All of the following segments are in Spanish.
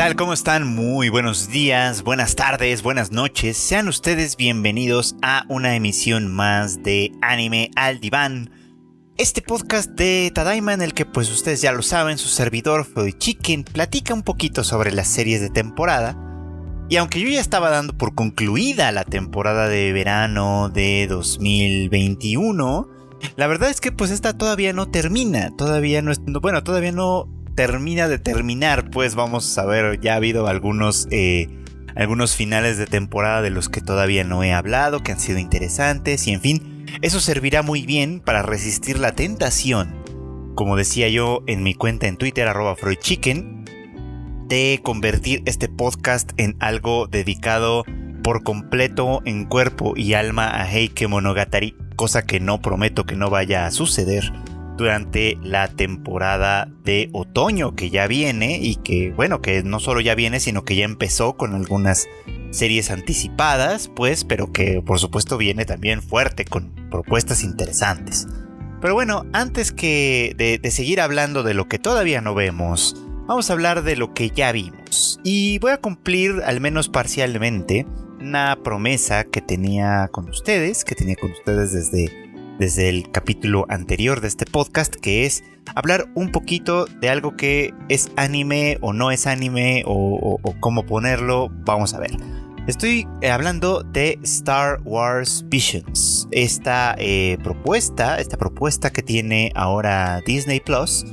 tal? ¿Cómo están? Muy buenos días, buenas tardes, buenas noches. Sean ustedes bienvenidos a una emisión más de Anime al Diván. Este podcast de Tadaima en el que pues ustedes ya lo saben, su servidor Freud Chicken platica un poquito sobre las series de temporada. Y aunque yo ya estaba dando por concluida la temporada de verano de 2021, la verdad es que pues esta todavía no termina, todavía no, bueno, todavía no termina de terminar, pues vamos a ver, ya ha habido algunos, eh, algunos finales de temporada de los que todavía no he hablado, que han sido interesantes y en fin, eso servirá muy bien para resistir la tentación, como decía yo en mi cuenta en Twitter, arroba FreudChicken, de convertir este podcast en algo dedicado por completo en cuerpo y alma a Heike Monogatari, cosa que no prometo que no vaya a suceder durante la temporada de otoño que ya viene y que bueno, que no solo ya viene, sino que ya empezó con algunas series anticipadas, pues, pero que por supuesto viene también fuerte con propuestas interesantes. Pero bueno, antes que de, de seguir hablando de lo que todavía no vemos, vamos a hablar de lo que ya vimos. Y voy a cumplir, al menos parcialmente, una promesa que tenía con ustedes, que tenía con ustedes desde desde el capítulo anterior de este podcast, que es hablar un poquito de algo que es anime o no es anime o, cómo ponerlo. Vamos a ver. Estoy eh, hablando de Star Wars Visions, esta eh, propuesta, esta propuesta que tiene ahora Disney Plus.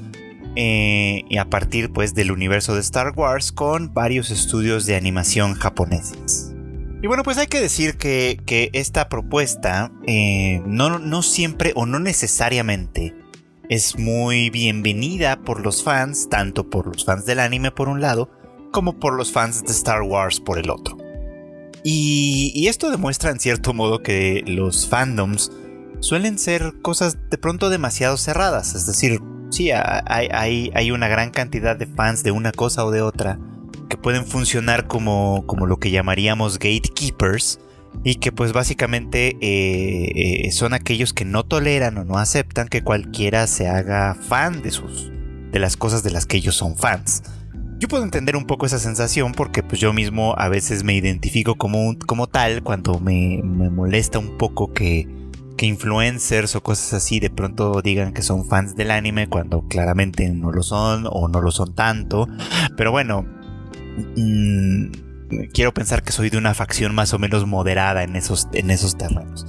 Eh, y a partir pues del universo de Star Wars con varios estudios de animación japoneses. Y bueno, pues hay que decir que, esta propuesta eh, no, no siempre o no necesariamente es muy bienvenida por los fans, tanto por los fans del anime por un lado, como por los fans de Star Wars por el otro. Y, esto demuestra en cierto modo que los fandoms suelen ser cosas de pronto demasiado cerradas, es decir, sí, hay, hay, hay una gran cantidad de fans de una cosa o de otra, que pueden funcionar como, como lo que llamaríamos gatekeepers y que pues básicamente eh, eh, son aquellos que no toleran o no aceptan que cualquiera se haga fan de sus de las cosas de las que ellos son fans. Yo puedo entender un poco esa sensación porque pues yo mismo a veces me identifico como, como tal cuando me, me molesta un poco que, que influencers o cosas así de pronto digan que son fans del anime cuando claramente no lo son o no lo son tanto. Pero bueno, Mm, quiero pensar que soy de una facción más o menos moderada en esos, en esos terrenos.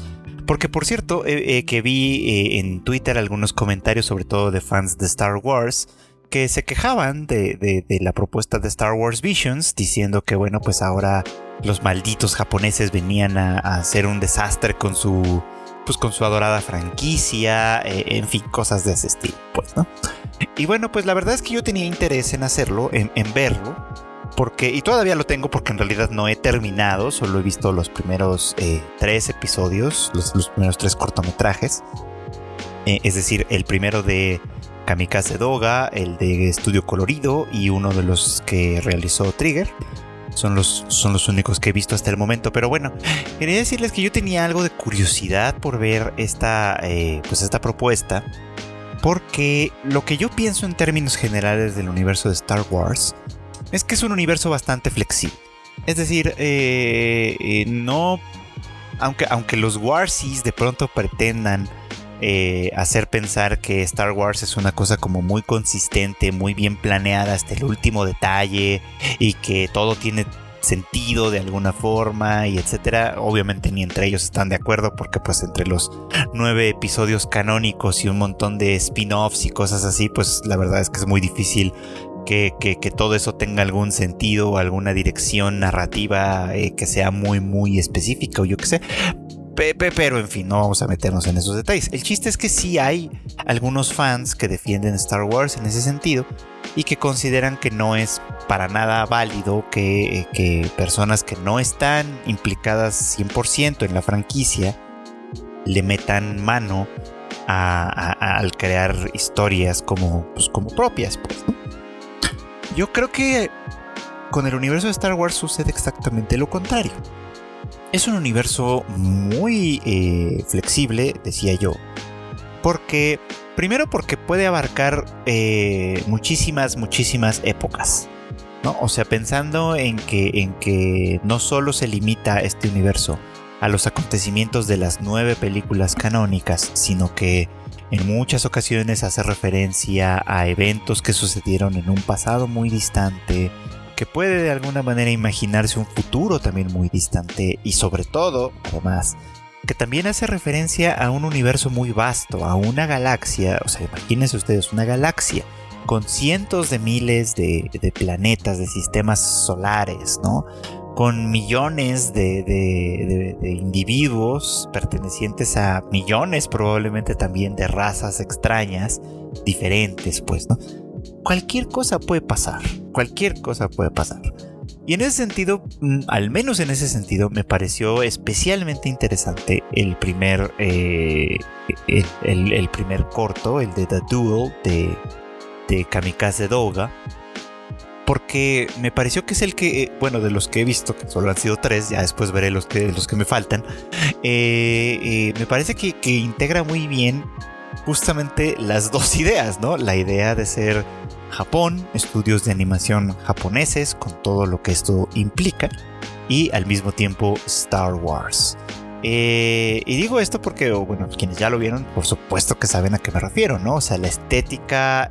Porque por cierto, eh, eh, que vi eh, en Twitter algunos comentarios, sobre todo de fans de Star Wars, que se quejaban de, la propuesta de Star Wars Visions, diciendo que bueno, pues ahora los malditos japoneses venían a, hacer un desastre con su, pues con su adorada franquicia, en fin, cosas de ese estilo, pues, ¿no? Y bueno, pues la verdad es que yo tenía interés en hacerlo, en verlo, porque, y todavía lo tengo porque en realidad no he terminado, solo he visto los primeros eh, tres episodios, los, primeros tres cortometrajes. Eh, es decir, el primero de Kamikaze Doga, el de Estudio Colorido y uno de los que realizó Trigger. Son los, son los únicos que he visto hasta el momento. Pero bueno, quería decirles que yo tenía algo de curiosidad por ver esta, eh, pues esta propuesta. Porque lo que yo pienso en términos generales del universo de Star Wars es que es un universo bastante flexible. Es decir, eh, eh, no. Aunque, aunque los Warsies de pronto pretendan eh, hacer pensar que Star Wars es una cosa como muy consistente, muy bien planeada hasta el último detalle y que todo tiene sentido de alguna forma y etcétera. Obviamente ni entre ellos están de acuerdo porque pues entre los nueve episodios canónicos y un montón de spin-offs y cosas así, pues la verdad es que es muy difícil que, todo eso tenga algún sentido o alguna dirección narrativa eh, que sea muy, muy específica o yo qué sé. Pero en fin, no vamos a meternos en esos detalles. El chiste es que sí hay algunos fans que defienden Star Wars en ese sentido y que consideran que no es para nada válido que, que personas que no están implicadas 100% en la franquicia le metan mano al crear historias como, pues, como propias. Pues, yo creo que con el universo de Star Wars sucede exactamente lo contrario. Es un universo muy eh, flexible, decía yo. Porque, primero porque puede abarcar eh, muchísimas, muchísimas épocas. ¿no? O sea, pensando en que, en que no solo se limita este universo a los acontecimientos de las nueve películas canónicas, sino que en muchas ocasiones hace referencia a eventos que sucedieron en un pasado muy distante, que puede de alguna manera imaginarse un futuro también muy distante y sobre todo, además, que también hace referencia a un universo muy vasto, a una galaxia, o sea, imagínense ustedes una galaxia con cientos de miles de, planetas, de sistemas solares, ¿no? Con millones de, individuos pertenecientes a millones probablemente también de razas extrañas, diferentes, pues, ¿no? Cualquier cosa puede pasar, cualquier cosa puede pasar. Y en ese sentido, mm, al menos en ese sentido, me pareció especialmente interesante el primer, eh, el, primer corto, el de The Duel de, de Kamikaze Doga, porque me pareció que es el que, eh, bueno, de los que he visto, que solo han sido tres, ya después veré los que, los que me faltan, eh, eh, me parece que, que, integra muy bien justamente las dos ideas, ¿no? La idea de ser Japón, estudios de animación japoneses, con todo lo que esto implica, y al mismo tiempo Star Wars. y digo esto porque, bueno, quienes ya lo vieron, por supuesto que saben a qué me refiero, ¿no? O sea, la estética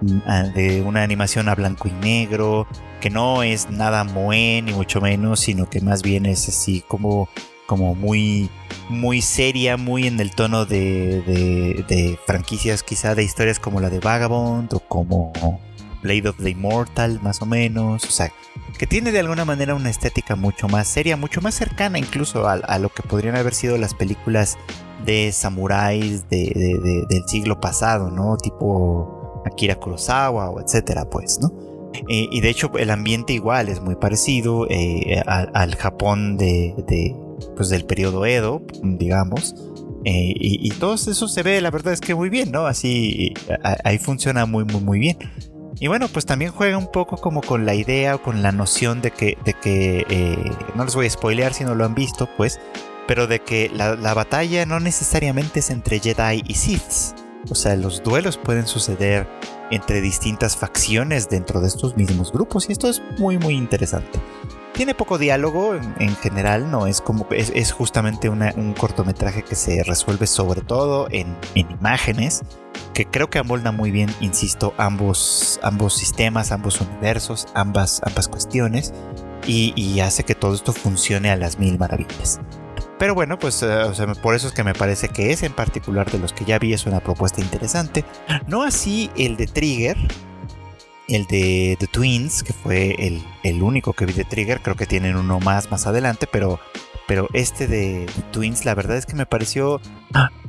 de una animación a blanco y negro, que no es nada moe ni mucho menos, sino que más bien es así como, como muy, muy seria, muy en el tono de, de, franquicias quizá de historias como la de Vagabond o como Blade of the Immortal más o menos, o sea, que tiene de alguna manera una estética mucho más seria, mucho más cercana incluso a, lo que podrían haber sido las películas de samuráis de, del siglo pasado, ¿no? Tipo Akira Kurosawa o etcétera, pues, ¿no? Eh, y de hecho el ambiente igual es muy parecido eh, al, Japón de, pues del periodo Edo, digamos. Eh, y, todo eso se ve, la verdad es que muy bien, ¿no? Así, ahí funciona muy, muy, muy bien. Y bueno, pues también juega un poco como con la idea o con la noción de que, de que no les voy a spoilear si no lo han visto, pues, pero de que la, la batalla no necesariamente es entre Jedi y Siths o sea, los duelos pueden suceder entre distintas facciones dentro de estos mismos grupos y esto es muy muy interesante. Tiene poco diálogo en, general, no es como es, justamente un cortometraje que se resuelve sobre todo en, imágenes, que creo que amolda muy bien, insisto, ambos, ambos sistemas, ambos universos, ambas, ambas cuestiones y hace que todo esto funcione a las mil maravillas. Pero bueno, pues eh, por eso es que me parece que ese en particular de los que ya vi es una propuesta interesante. No así el de Trigger, el de The Twins, que fue el, único que vi de Trigger. Creo que tienen uno más más adelante, pero, pero este de Twins, la verdad es que me pareció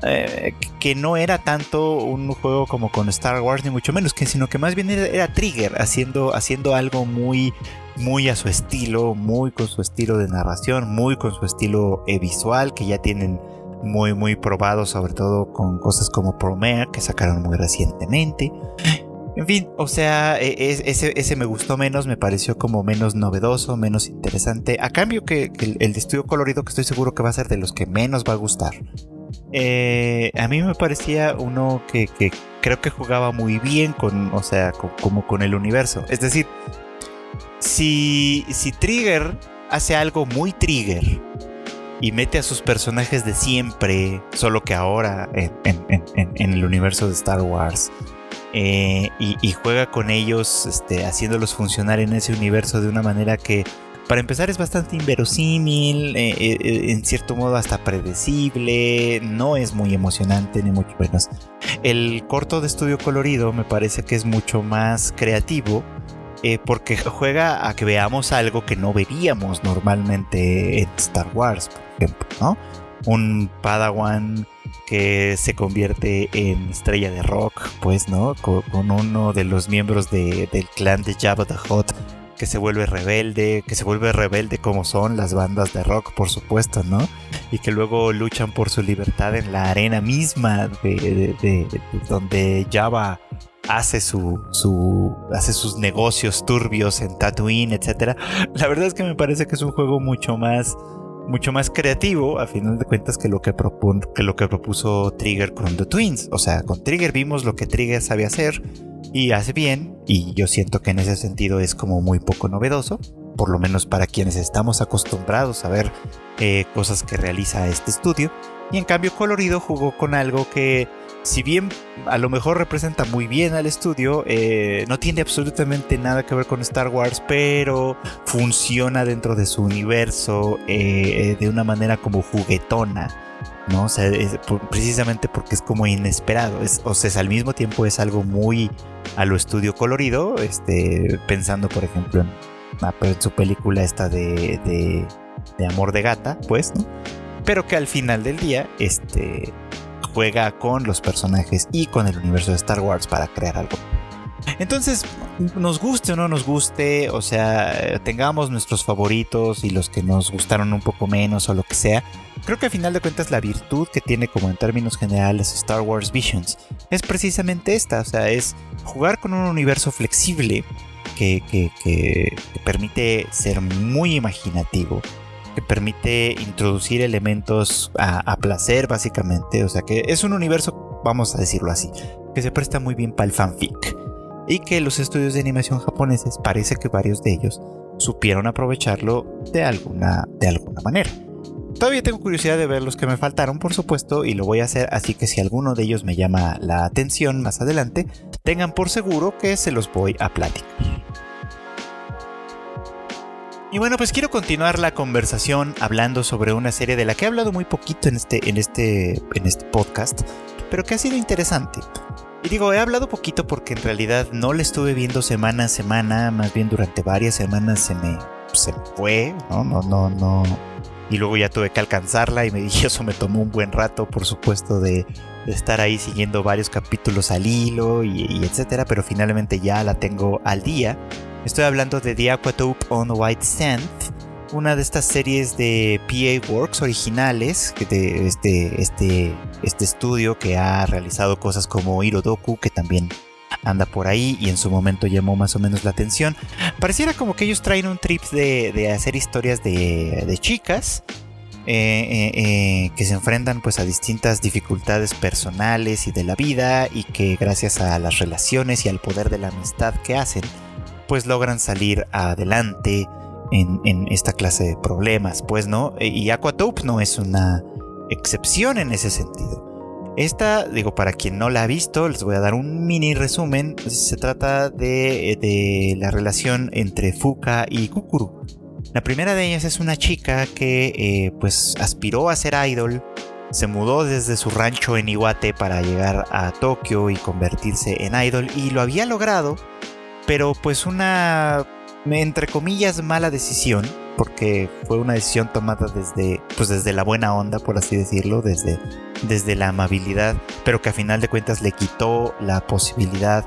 eh, que no era tanto un juego como con Star Wars, ni mucho menos, que, sino que más bien era, Trigger haciendo, haciendo algo muy muy a su estilo, muy con su estilo de narración, muy con su estilo eh, visual, que ya tienen muy, muy probado, sobre todo con cosas como Promare, que sacaron muy recientemente. En fin, o sea, e, ese, me gustó menos, me pareció como menos novedoso, menos interesante. A cambio que, el, de estudio colorido, que estoy seguro que va a ser de los que menos va a gustar. Eh, a mí me parecía uno que, creo que jugaba muy bien con, o sea, como con el universo. Es decir, si, si Trigger hace algo muy Trigger y mete a sus personajes de siempre, solo que ahora en, el universo de Star Wars, eh, y, juega con ellos, este, haciéndolos funcionar en ese universo de una manera que, para empezar, es bastante inverosímil, eh, eh, en cierto modo hasta predecible, no es muy emocionante, ni mucho menos. El corto de estudio colorido me parece que es mucho más creativo eh, porque juega a que veamos algo que no veríamos normalmente en Star Wars, por ejemplo, ¿no? Un Padawan que se convierte en estrella de rock, pues, ¿no? Con, uno de los miembros del clan de Jabba the Hutt que se vuelve rebelde, que se vuelve rebelde como son las bandas de rock, por supuesto, ¿no? Y que luego luchan por su libertad en la arena misma de, donde Jabba hace su, su hace sus negocios turbios en Tatooine, etcétera. La verdad es que me parece que es un juego mucho más mucho más creativo, a final de cuentas, que lo que, que lo que propuso Trigger con The Twins. O sea, con Trigger vimos lo que Trigger sabe hacer y hace bien, y yo siento que en ese sentido es como muy poco novedoso, por lo menos para quienes estamos acostumbrados a ver eh, cosas que realiza este estudio. Y en cambio Colorido jugó con algo que si bien a lo mejor representa muy bien al estudio, eh, no tiene absolutamente nada que ver con Star Wars, pero funciona dentro de su universo eh, de una manera como juguetona. ¿no? O sea, precisamente porque es como inesperado. o sea, al mismo tiempo es algo muy a lo estudio colorido, este, pensando por ejemplo en, ah, su película esta de, de, de Amor de Gata, pues, ¿no? Pero que al final del día, este, juega con los personajes y con el universo de Star Wars para crear algo. Entonces, nos guste o no nos guste, o sea, tengamos nuestros favoritos y los que nos gustaron un poco menos o lo que sea, creo que al final de cuentas la virtud que tiene como en términos generales Star Wars Visions es precisamente esta, o sea, es jugar con un universo flexible que, que permite ser muy imaginativo, que permite introducir elementos a, placer básicamente. O sea que es un universo, vamos a decirlo así, que se presta muy bien para el fanfic. Y que los estudios de animación japoneses parece que varios de ellos supieron aprovecharlo de alguna, de alguna manera. Todavía tengo curiosidad de ver los que me faltaron, por supuesto, y lo voy a hacer, así que si alguno de ellos me llama la atención más adelante, tengan por seguro que se los voy a platicar. Y bueno, pues quiero continuar la conversación hablando sobre una serie de la que he hablado muy poquito en este, en este, en este podcast, pero que ha sido interesante. Y digo, he hablado poquito porque en realidad no la estuve viendo semana a semana, más bien durante varias semanas se me, se fue, ¿no? No, no, no. Y luego ya tuve que alcanzarla y me dije, eso me tomó un buen rato, por supuesto, de, estar ahí siguiendo varios capítulos al hilo y, y etcétera, pero finalmente ya la tengo al día. Estoy hablando de The Aquatope on White Sand, una de estas series de PA Works originales, de este, este, este estudio que ha realizado cosas como Hirodoku, que también anda por ahí y en su momento llamó más o menos la atención. Pareciera como que ellos traen un trip de, hacer historias de, chicas. Eh, eh, eh, que se enfrentan pues a distintas dificultades personales y de la vida y que gracias a las relaciones y al poder de la amistad que hacen pues logran salir adelante en, esta clase de problemas, pues, ¿no? E, y Aquatope no es una excepción en ese sentido. Esta, digo, para quien no la ha visto, les voy a dar un mini resumen. Se trata de, la relación entre Fuka y Kukuru. La primera de ellas es una chica que eh, pues aspiró a ser idol, se mudó desde su rancho en Iwate para llegar a Tokio y convertirse en idol y lo había logrado pero pues una, entre comillas, mala decisión, porque fue una decisión tomada desde, pues desde la buena onda, por así decirlo, desde, desde la amabilidad, pero que a final de cuentas le quitó la posibilidad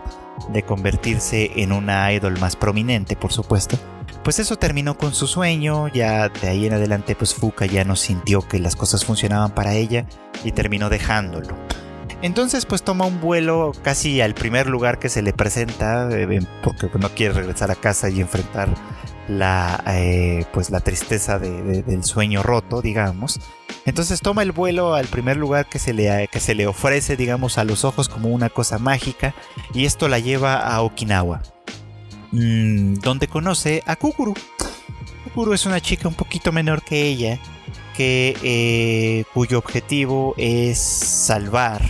de convertirse en una idol más prominente, por supuesto. Pues eso terminó con su sueño, ya de ahí en adelante pues Fuka ya no sintió que las cosas funcionaban para ella y terminó dejándolo. Entonces pues toma un vuelo casi al primer lugar que se le presenta eh, porque no quiere regresar a casa y enfrentar la, eh, pues, la tristeza del sueño roto, digamos. Entonces toma el vuelo al primer lugar que se, le, que se le ofrece, digamos, a los ojos como una cosa mágica y esto la lleva a Okinawa, mm, donde conoce a Kukuru. Kukuru es una chica un poquito menor que ella, que, eh, cuyo objetivo es salvar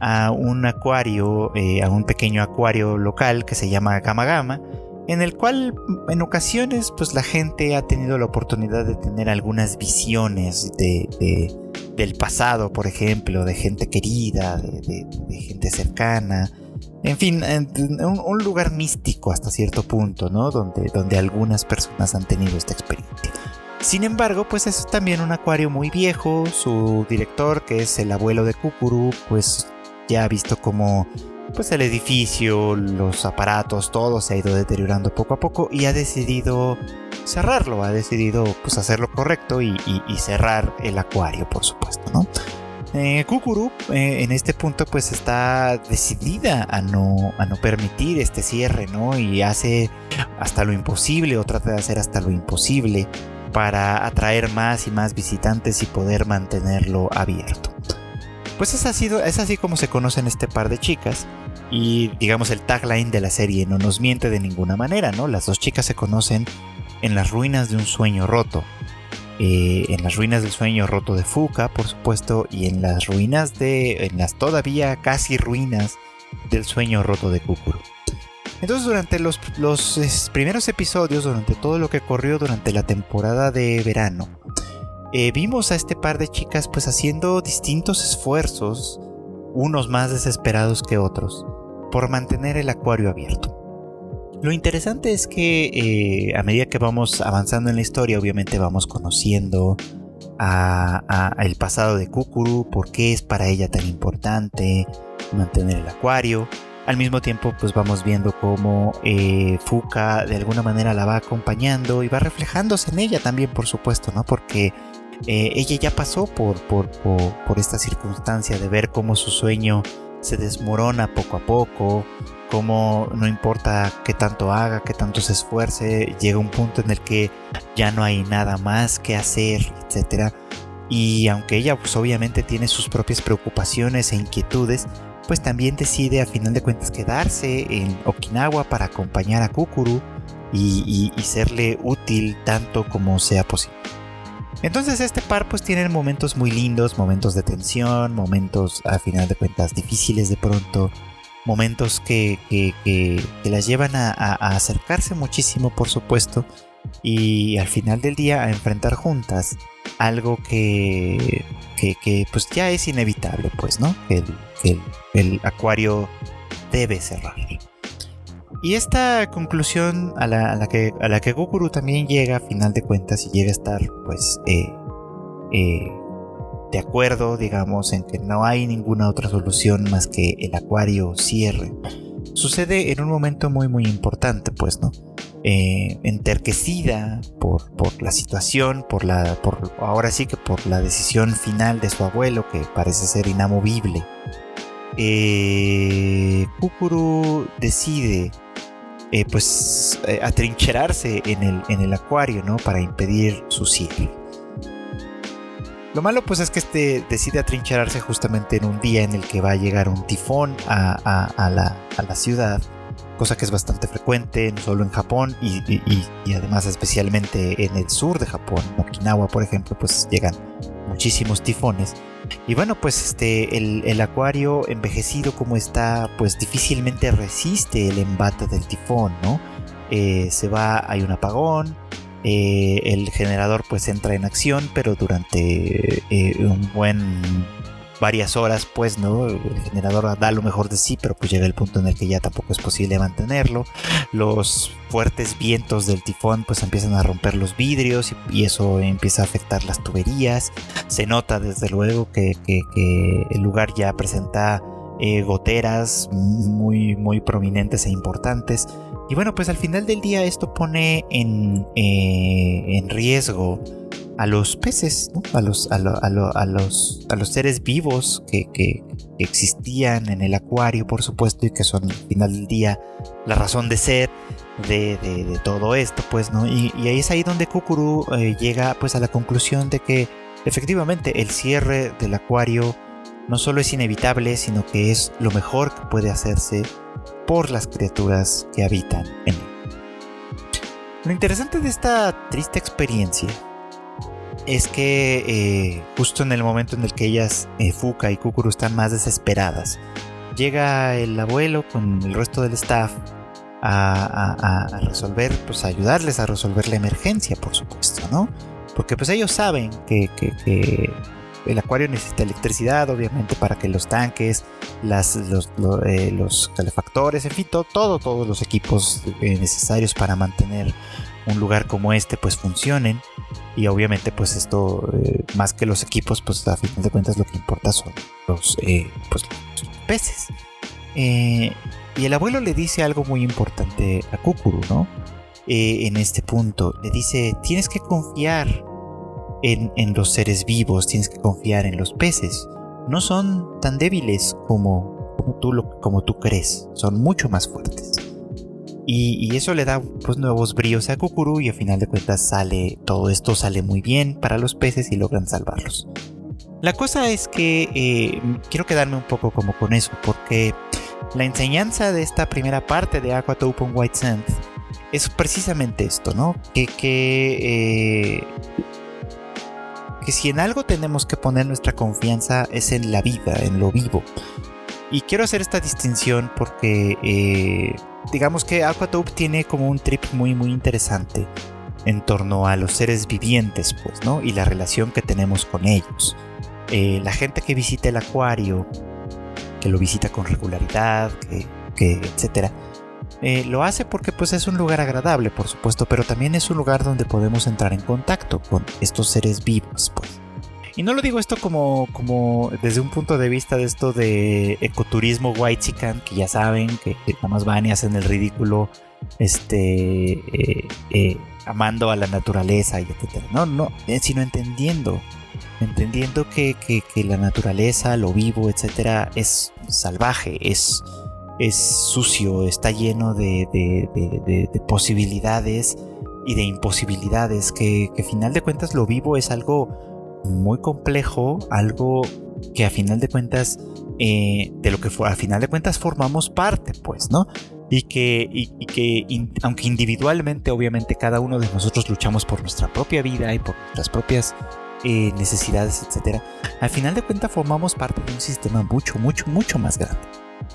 a un acuario, eh, a un pequeño acuario local que se llama Gama Gama, en el cual en ocasiones pues la gente ha tenido la oportunidad de tener algunas visiones de, del pasado, por ejemplo, de gente querida, de, gente cercana. En fin, un, lugar místico hasta cierto punto, ¿no? Donde, donde algunas personas han tenido esta experiencia. Sin embargo, pues es también un acuario muy viejo. Su director, que es el abuelo de Kukuru, pues ya ha visto cómo pues el edificio, los aparatos, todo se ha ido deteriorando poco a poco y ha decidido cerrarlo, ha decidido pues hacer lo correcto y, cerrar el acuario, por supuesto, ¿no? Eh, Kukuru eh, en este punto pues está decidida a no, a no permitir este cierre, ¿no? Y hace hasta lo imposible o trata de hacer hasta lo imposible para atraer más y más visitantes y poder mantenerlo abierto. Pues es así, es así como se conocen este par de chicas y digamos el tagline de la serie no nos miente de ninguna manera, ¿no? Las dos chicas se conocen en las ruinas de un sueño roto. Eh, en las ruinas del sueño roto de Fuka, por supuesto, y en las ruinas de. en las todavía casi ruinas del sueño roto de Kukuru. Entonces, durante los, los primeros episodios, durante todo lo que corrió durante la temporada de verano, eh, vimos a este par de chicas pues haciendo distintos esfuerzos, unos más desesperados que otros, por mantener el acuario abierto. Lo interesante es que eh, a medida que vamos avanzando en la historia, obviamente vamos conociendo a, el pasado de Kukuru, por qué es para ella tan importante mantener el acuario. Al mismo tiempo, pues vamos viendo cómo eh, Fuka de alguna manera la va acompañando y va reflejándose en ella también, por supuesto, ¿no? Porque eh, ella ya pasó por, por, por, esta circunstancia de ver cómo su sueño se desmorona poco a poco, cómo no importa qué tanto haga, qué tanto se esfuerce, llega un punto en el que ya no hay nada más que hacer, etc. Y aunque ella pues obviamente tiene sus propias preocupaciones e inquietudes, pues también decide a final de cuentas quedarse en Okinawa para acompañar a Kukuru y, y serle útil tanto como sea posible. Entonces este par pues tiene momentos muy lindos, momentos de tensión, momentos a final de cuentas difíciles de pronto, momentos que, que, las llevan a, acercarse muchísimo, por supuesto, y al final del día a enfrentar juntas algo que, que, pues ya es inevitable, pues, ¿no? El, el, el acuario debe cerrar. Y esta conclusión a la, que, a la que Gokuru también llega a final de cuentas y llega a estar pues eh, eh, de acuerdo, digamos, en que no hay ninguna otra solución más que el acuario cierre. Sucede en un momento muy muy importante, pues, ¿no? Eh, enterquecida por, por, la situación, por la, por, ahora sí que por la decisión final de su abuelo, que parece ser inamovible. Eh, Kukuru decide eh, pues eh, atrincherarse en el, en el acuario, ¿no? Para impedir su cierre. Lo malo pues es que este decide atrincherarse justamente en un día en el que va a llegar un tifón a, la, ciudad, cosa que es bastante frecuente no solo en Japón y, además especialmente en el sur de Japón, Okinawa por ejemplo, pues llegan muchísimos tifones. Y bueno, pues este, el, acuario envejecido como está, pues difícilmente resiste el embate del tifón, ¿no? Eh, se va, hay un apagón, eh, el generador pues entra en acción, pero durante eh, un buen varias horas, pues, ¿no? El generador da lo mejor de sí, pero pues llega el punto en el que ya tampoco es posible mantenerlo. Los fuertes vientos del tifón pues empiezan a romper los vidrios y, eso empieza a afectar las tuberías. Se nota desde luego que, el lugar ya presenta eh, goteras muy, muy prominentes e importantes. Y bueno, pues al final del día esto pone en, eh, en riesgo a los peces, a, los, a, los, a los seres vivos que, existían en el acuario, por supuesto, y que son al final del día la razón de ser de, todo esto, pues, ¿no? Y, ahí es ahí donde Kukuru eh, llega pues a la conclusión de que efectivamente el cierre del acuario no solo es inevitable, sino que es lo mejor que puede hacerse por las criaturas que habitan en él. Lo interesante de esta triste experiencia es que eh, justo en el momento en el que ellas, eh, Fuka y Kukuru, están más desesperadas, llega el abuelo con el resto del staff a, resolver, pues a ayudarles a resolver la emergencia, por supuesto, ¿no? Porque pues ellos saben que el acuario necesita electricidad, obviamente, para que los tanques, las, los, eh, calefactores, en fin, todo, todos los equipos eh, necesarios para mantener un lugar como este, pues funcionen. Y obviamente, pues esto, eh, más que los equipos, pues a fin de cuentas lo que importa son los, pues, peces. y el abuelo le dice algo muy importante a Kukuru, ¿no? en este punto, le dice, tienes que confiar en, los seres vivos, tienes que confiar en los peces. No son tan débiles como, como, tú, como tú crees, son mucho más fuertes. Y, eso le da pues nuevos bríos a Kukuru y a final de cuentas sale todo esto sale muy bien para los peces y logran salvarlos. La cosa es que eh, quiero quedarme un poco como con eso porque la enseñanza de esta primera parte de Aqua Open White Sand es precisamente esto, ¿no? Que, que, eh, que si en algo tenemos que poner nuestra confianza es en la vida, en lo vivo. Y quiero hacer esta distinción porque eh, digamos que Aquatope tiene como un trip muy muy interesante en torno a los seres vivientes, pues, ¿no? Y la relación que tenemos con ellos. Eh, la gente que visita el acuario, que lo visita con regularidad, que, etcétera, eh, lo hace porque pues es un lugar agradable, por supuesto, pero también es un lugar donde podemos entrar en contacto con estos seres vivos, pues. Y no lo digo esto como, como desde un punto de vista de esto de ecoturismo white chican, que ya saben que, nada más van y hacen el ridículo, este, eh, eh, amando a la naturaleza y etcétera. No, no, sino entendiendo, entendiendo que, que la naturaleza, lo vivo, etcétera, es salvaje, es es sucio, está lleno de, posibilidades y de imposibilidades, que, que final de cuentas lo vivo es algo muy complejo, algo que a final de cuentas, eh, de lo que a final de cuentas formamos parte, pues, ¿no? Y que, y, que aunque individualmente, obviamente, cada uno de nosotros luchamos por nuestra propia vida y por nuestras propias eh, necesidades, etcétera, al final de cuentas formamos parte de un sistema mucho, mucho, mucho más grande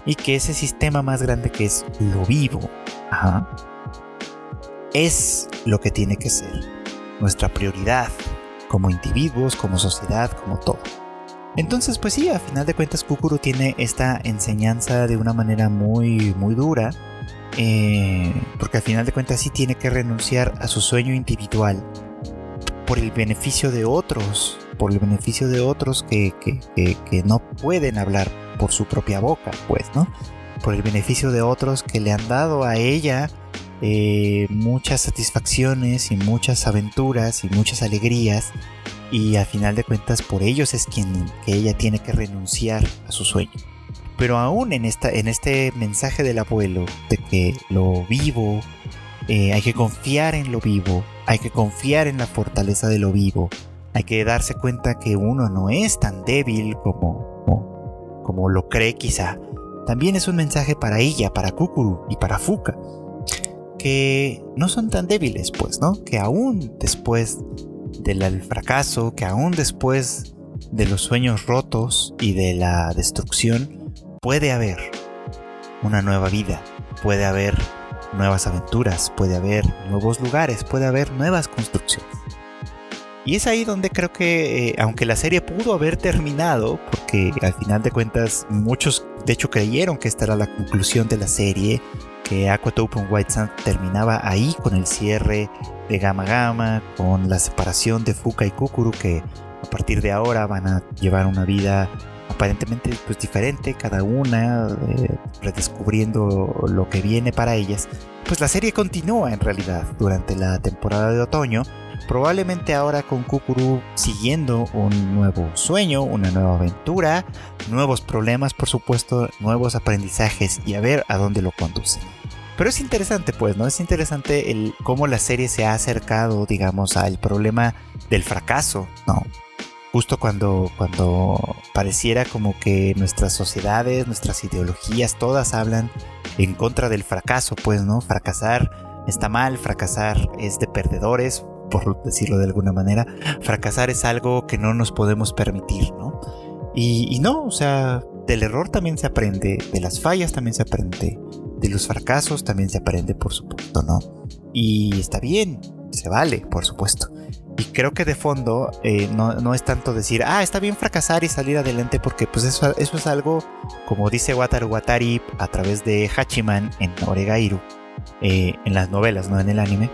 y que ese sistema más grande que es lo vivo, es lo que tiene que ser nuestra prioridad como individuos, como sociedad, como todo. Entonces, pues sí, a final de cuentas, Kukuru tiene esta enseñanza de una manera muy, muy dura, eh, porque al final de cuentas sí tiene que renunciar a su sueño individual por el beneficio de otros, por el beneficio de otros que, que no pueden hablar por su propia boca, pues, ¿no? Por el beneficio de otros que le han dado a ella eh, muchas satisfacciones y muchas aventuras y muchas alegrías y a final de cuentas por ellos es quien que ella tiene que renunciar a su sueño. Pero aún en, esta, en este mensaje del abuelo de que lo vivo, eh, hay que confiar en lo vivo, hay que confiar en la fortaleza de lo vivo, hay que darse cuenta que uno no es tan débil como, como lo cree quizá, también es un mensaje para ella, para Kukuru y para Fuka, que no son tan débiles, pues, ¿no? Que aún después del fracaso, que aún después de los sueños rotos y de la destrucción, puede haber una nueva vida, puede haber nuevas aventuras, puede haber nuevos lugares, puede haber nuevas construcciones. Y es ahí donde creo que, eh, aunque la serie pudo haber terminado, porque al final de cuentas muchos de hecho creyeron que esta era la conclusión de la serie, que Aquatope White Sand terminaba ahí con el cierre de Gama Gama, con la separación de Fuka y Kukuru, que a partir de ahora van a llevar una vida aparentemente pues, diferente, cada una eh, redescubriendo lo que viene para ellas. Pues la serie continúa en realidad durante la temporada de otoño probablemente ahora con Kukuru siguiendo un nuevo sueño, una nueva aventura, nuevos problemas, por supuesto, nuevos aprendizajes y a ver a dónde lo conduce. Pero es interesante, pues, ¿no? Es interesante el cómo la serie se ha acercado, digamos, al problema del fracaso, ¿no? Justo cuando, cuando pareciera como que nuestras sociedades, nuestras ideologías, todas hablan en contra del fracaso, pues, ¿no? Fracasar está mal, fracasar es de perdedores, por decirlo de alguna manera, fracasar es algo que no nos podemos permitir, ¿no? Y, no, o sea, del error también se aprende, de las fallas también se aprende, de los fracasos también se aprende, por supuesto, ¿no? Y está bien, se vale, por supuesto. Y creo que de fondo eh, no, es tanto decir, ah, está bien fracasar y salir adelante, porque pues eso, eso es algo, como dice Wataru Watari a través de Hachiman en Oregairu, eh, en las novelas, no en el anime,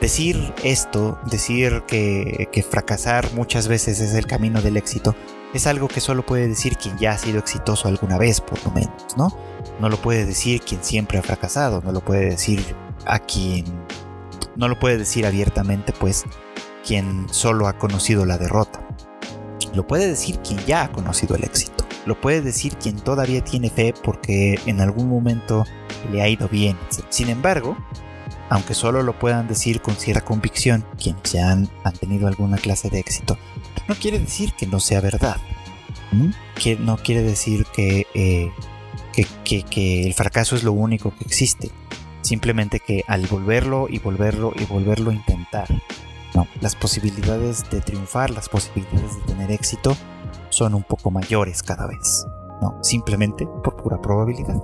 decir esto, decir que, fracasar muchas veces es el camino del éxito, es algo que solo puede decir quien ya ha sido exitoso alguna vez, por lo menos, ¿no? No lo puede decir quien siempre ha fracasado, no lo puede decir a quien... No lo puede decir abiertamente, pues, quien solo ha conocido la derrota. Lo puede decir quien ya ha conocido el éxito. Lo puede decir quien todavía tiene fe porque en algún momento le ha ido bien. Sin embargo, aunque solo lo puedan decir con cierta convicción quienes ya han, tenido alguna clase de éxito, no quiere decir que no sea verdad. Que no quiere decir eh, que, que, el fracaso es lo único que existe. Simplemente que al volverlo y volverlo y volverlo a intentar, no, las posibilidades de triunfar, las posibilidades de tener éxito son un poco mayores cada vez. No, simplemente por pura probabilidad.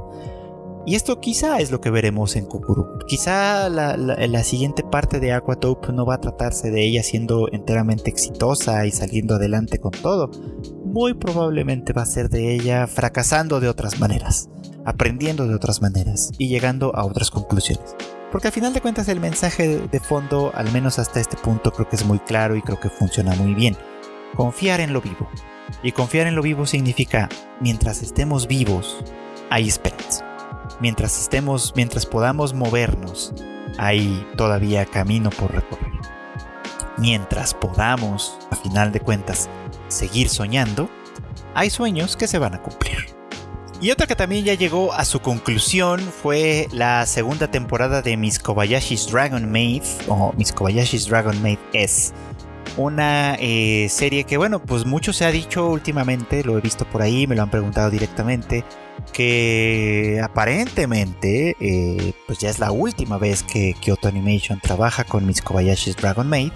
Y esto quizá es lo que veremos en Kukuru. Quizá la, siguiente parte de Aquatope no va a tratarse de ella siendo enteramente exitosa y saliendo adelante con todo. Muy probablemente va a ser de ella fracasando de otras maneras, aprendiendo de otras maneras y llegando a otras conclusiones. Porque al final de cuentas el mensaje de fondo, al menos hasta este punto, creo que es muy claro y creo que funciona muy bien. Confiar en lo vivo. Y confiar en lo vivo significa, mientras estemos vivos, hay esperanza mientras estemos, mientras podamos movernos, hay todavía camino por recorrer. Mientras podamos, a final de cuentas, seguir soñando, hay sueños que se van a cumplir. Y otra que también ya llegó a su conclusión fue la segunda temporada de Miss Kobayashi's Dragon Maid, o Miss Kobayashi's Dragon Maid S. Una eh, serie que, bueno, pues mucho se ha dicho últimamente, lo he visto por ahí, me lo han preguntado directamente que aparentemente eh, pues ya es la última vez que Kyoto Animation trabaja con Miss Kobayashi's Dragon Maid.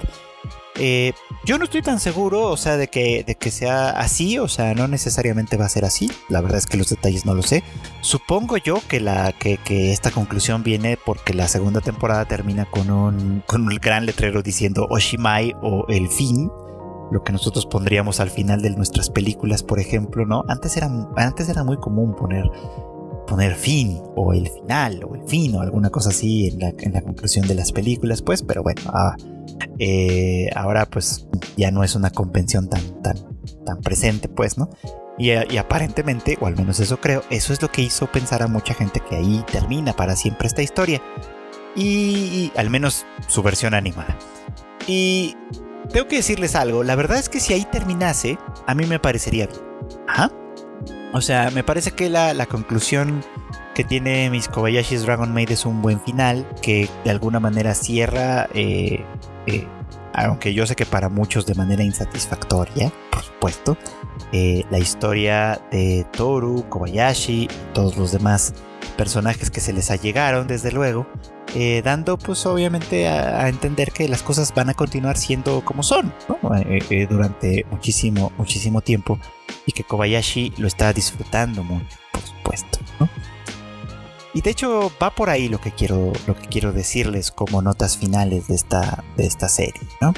Eh, yo no estoy tan seguro, o sea, de que, de que sea así, o sea, no necesariamente va a ser así. La verdad es que los detalles no lo sé. Supongo yo que, la, que, esta conclusión viene porque la segunda temporada termina con un, con un gran letrero diciendo Oshimai o el fin lo que nosotros pondríamos al final de nuestras películas, por ejemplo, ¿no? Antes era, antes era muy común poner, poner fin o el final o el fin o alguna cosa así en la, conclusión de las películas, pues, pero bueno, ah, eh, ahora pues ya no es una convención tan, tan, tan presente, pues, ¿no? Y, aparentemente, o al menos eso creo, eso es lo que hizo pensar a mucha gente que ahí termina para siempre esta historia. y al menos su versión animada. Y tengo que decirles algo. La verdad es que si ahí terminase, a mí me parecería bien. Ajá. O sea, me parece que la, conclusión que tiene Miss Kobayashi's Dragon Maid es un buen final, que de alguna manera cierra, eh, eh, aunque yo sé que para muchos de manera insatisfactoria, por supuesto, eh, la historia de Toru, Kobayashi todos los demás personajes que se les allegaron, desde luego, eh, dando pues obviamente a, entender que las cosas van a continuar siendo como son durante muchísimo, muchísimo tiempo y que Kobayashi lo está disfrutando mucho, por supuesto. Y de hecho va por ahí lo que quiero, lo que quiero decirles como notas finales de esta, de esta serie. ¿no?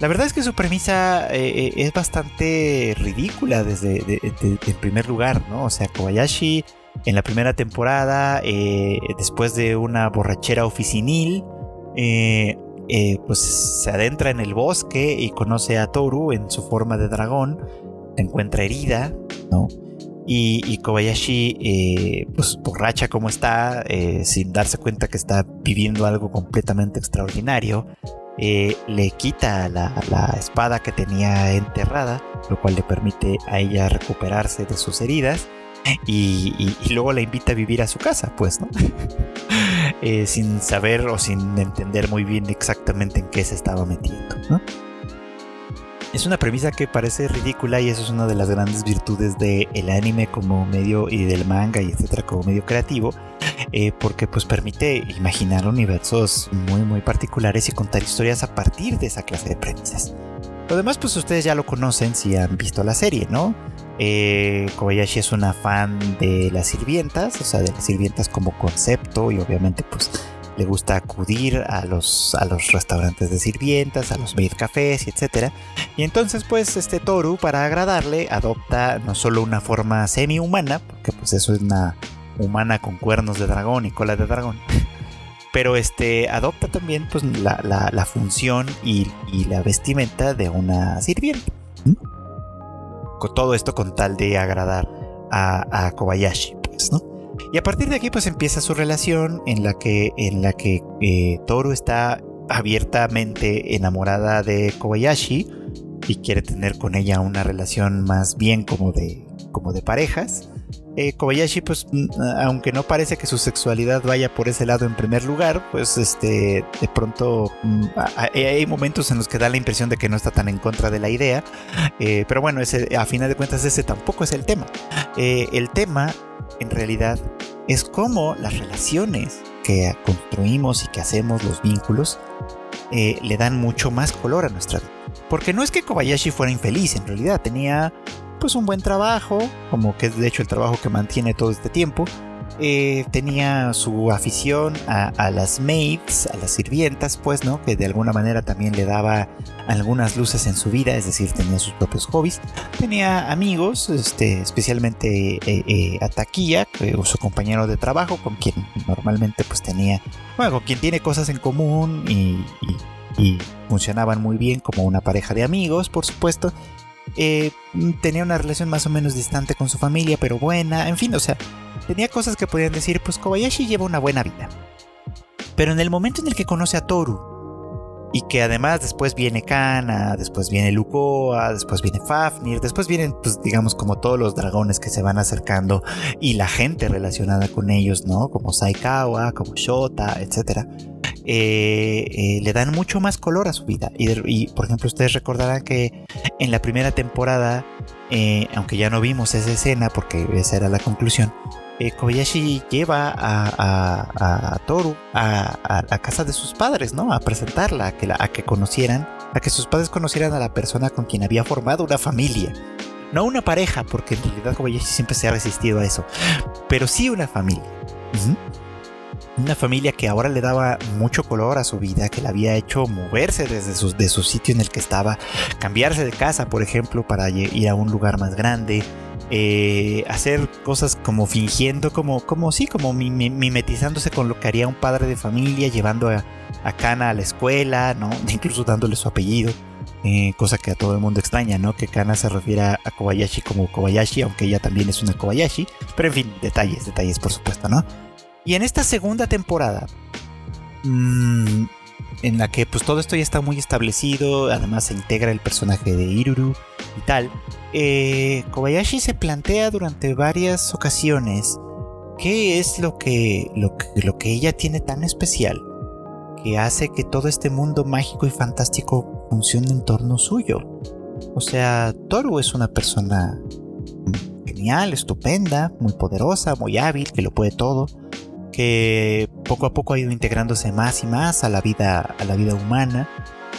La verdad es que su premisa es bastante ridícula desde el primer lugar, ¿no? O sea, Kobayashi en la primera temporada, eh, después de una borrachera oficinil, eh, eh, pues se adentra en el bosque y conoce a Toru en su forma de dragón, encuentra herida, ¿no? Y, Kobayashi, pues borracha como está, sin darse cuenta que está viviendo algo completamente extraordinario, le quita la, espada que tenía enterrada, lo cual le permite a ella recuperarse de sus heridas y, luego la invita a vivir a su casa, pues, ¿no? Eh, sin saber o sin entender muy bien exactamente en qué se estaba metiendo, ¿no? Es una premisa que parece ridícula y eso es una de las grandes virtudes del el anime como medio y del manga y etcétera como medio creativo, eh, porque pues permite imaginar universos muy muy particulares y contar historias a partir de esa clase de premisas. Lo demás pues ustedes ya lo conocen si han visto la serie, ¿no? Eh, Kobayashi es una fan de las sirvientas, o sea, de las sirvientas como concepto y obviamente pues le gusta acudir a los, a los restaurantes de sirvientas, a los maid cafés etcétera. Y entonces pues este Toru para agradarle adopta no solo una forma semi-humana, porque pues eso es una humana con cuernos de dragón y cola de dragón. Pero este adopta también pues la, función y, la vestimenta de una sirvienta todo esto con tal de agradar a, Kobayashi, pues, ¿no? Y a partir de aquí, pues empieza su relación en la que, en la que eh, Toru está abiertamente enamorada de Kobayashi y quiere tener con ella una relación más bien como de, como de parejas. eh, Kobayashi, pues, aunque no parece que su sexualidad vaya por ese lado en primer lugar, pues, este, de pronto mm, hay momentos en los que da la impresión de que no está tan en contra de la idea, eh, pero bueno, a final de cuentas ese tampoco es el tema. Eh, el tema, en realidad, es cómo las relaciones que construimos y que hacemos, los vínculos, le dan mucho más color a nuestra vida. Porque no es que Kobayashi fuera infeliz, en realidad tenía pues un buen trabajo, como que es de hecho el trabajo que mantiene todo este tiempo. Eh, tenía su afición a, las maids, a las sirvientas, pues, ¿no? Que de alguna manera también le daba algunas luces en su vida, es decir, tenía sus propios hobbies. Tenía amigos, este, especialmente eh, eh, a Taquilla, su compañero de trabajo, con quien normalmente pues tenía, bueno, con quien tiene cosas en común y funcionaban muy bien como una pareja de amigos, por supuesto. Eh, tenía una relación más o menos distante con su familia, pero buena, en fin, o sea, tenía cosas que podían decir, pues Kobayashi lleva una buena vida. Pero en el momento en el que conoce a Toru, y que además después viene Kana, después viene Lukoa, después viene Fafnir, después vienen, pues digamos, como todos los dragones que se van acercando y la gente relacionada con ellos, ¿no? Como Saikawa, como Shota, etcétera eh, eh, le dan mucho más color a su vida. Y, por ejemplo, ustedes recordarán que en la primera temporada, eh, aunque ya no vimos esa escena porque esa era la conclusión, Kobayashi lleva a, Toru a, la casa de sus padres, ¿no? A presentarla, a que, a que conocieran, a que sus padres conocieran a la persona con quien había formado una familia. No una pareja, porque en realidad Kobayashi siempre se ha resistido a eso, pero sí una familia. Una familia que ahora le daba mucho color a su vida, que le había hecho moverse desde su, de su sitio en el que estaba, cambiarse de casa, por ejemplo, para ir a un lugar más grande, eh, hacer cosas como fingiendo, como, como sí, como mimetizándose con lo que haría un padre de familia, llevando a, a Kana a la escuela, ¿no? Incluso dándole su apellido. Eh, cosa que a todo el mundo extraña, ¿no? Que Kana se refiere a Kobayashi como Kobayashi, aunque ella también es una Kobayashi. Pero en fin, detalles, detalles por supuesto, ¿no? Y en esta segunda temporada, mm, en la que pues todo esto ya está muy establecido, además se integra el personaje de Iruru y tal, eh, Kobayashi se plantea durante varias ocasiones qué es lo que, lo que, lo que ella tiene tan especial que hace que todo este mundo mágico y fantástico funcione en torno suyo. O sea, Toru es una persona genial, estupenda, muy poderosa, muy hábil, que lo puede todo que poco a poco ha ido integrándose más y más a la vida, a la vida humana,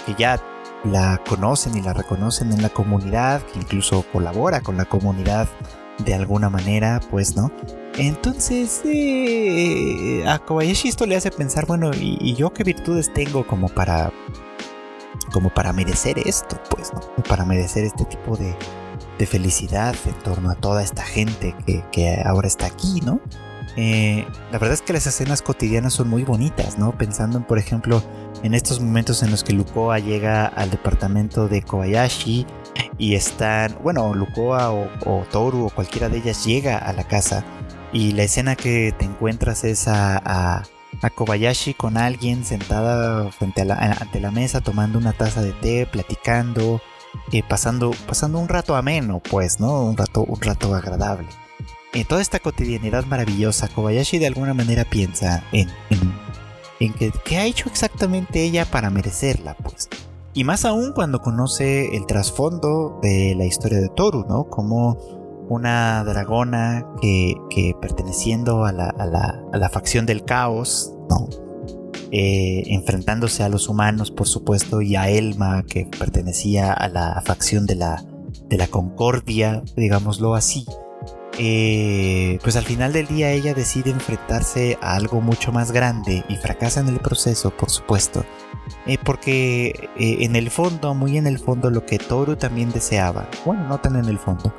que ya la conocen y la reconocen en la comunidad, que incluso colabora con la comunidad de alguna manera, pues, ¿no? Entonces, eh, a Kobayashi esto le hace pensar, bueno, ¿y, yo qué virtudes tengo como para, como para merecer esto, pues, ¿no? Para merecer este tipo de, de felicidad en torno a toda esta gente que, que ahora está aquí, ¿no? Eh, la verdad es que las escenas cotidianas son muy bonitas, ¿no? Pensando en, por ejemplo, en estos momentos en los que Lukoa llega al departamento de Kobayashi y están, bueno, Lukoa o, Toru o cualquiera de ellas llega a la casa y la escena que te encuentras es a, Kobayashi con alguien sentada frente a la, ante la mesa tomando una taza de té, platicando, eh, pasando, pasando un rato ameno, pues, ¿no? Un rato, un rato agradable en toda esta cotidianidad maravillosa, Kobayashi de alguna manera piensa en, en, que, qué ha hecho exactamente ella para merecerla, pues. Y más aún cuando conoce el trasfondo de la historia de Toru, ¿no? Como una dragona que, que perteneciendo a la, a, la, a la, facción del caos, ¿no? Eh, enfrentándose a los humanos, por supuesto, y a Elma, que pertenecía a la facción de la, de la concordia, digámoslo así. Eh, pues al final del día ella decide enfrentarse a algo mucho más grande y fracasa en el proceso, por supuesto. Eh, porque eh, en el fondo, muy en el fondo, lo que Toru también deseaba, bueno, no tan en el fondo,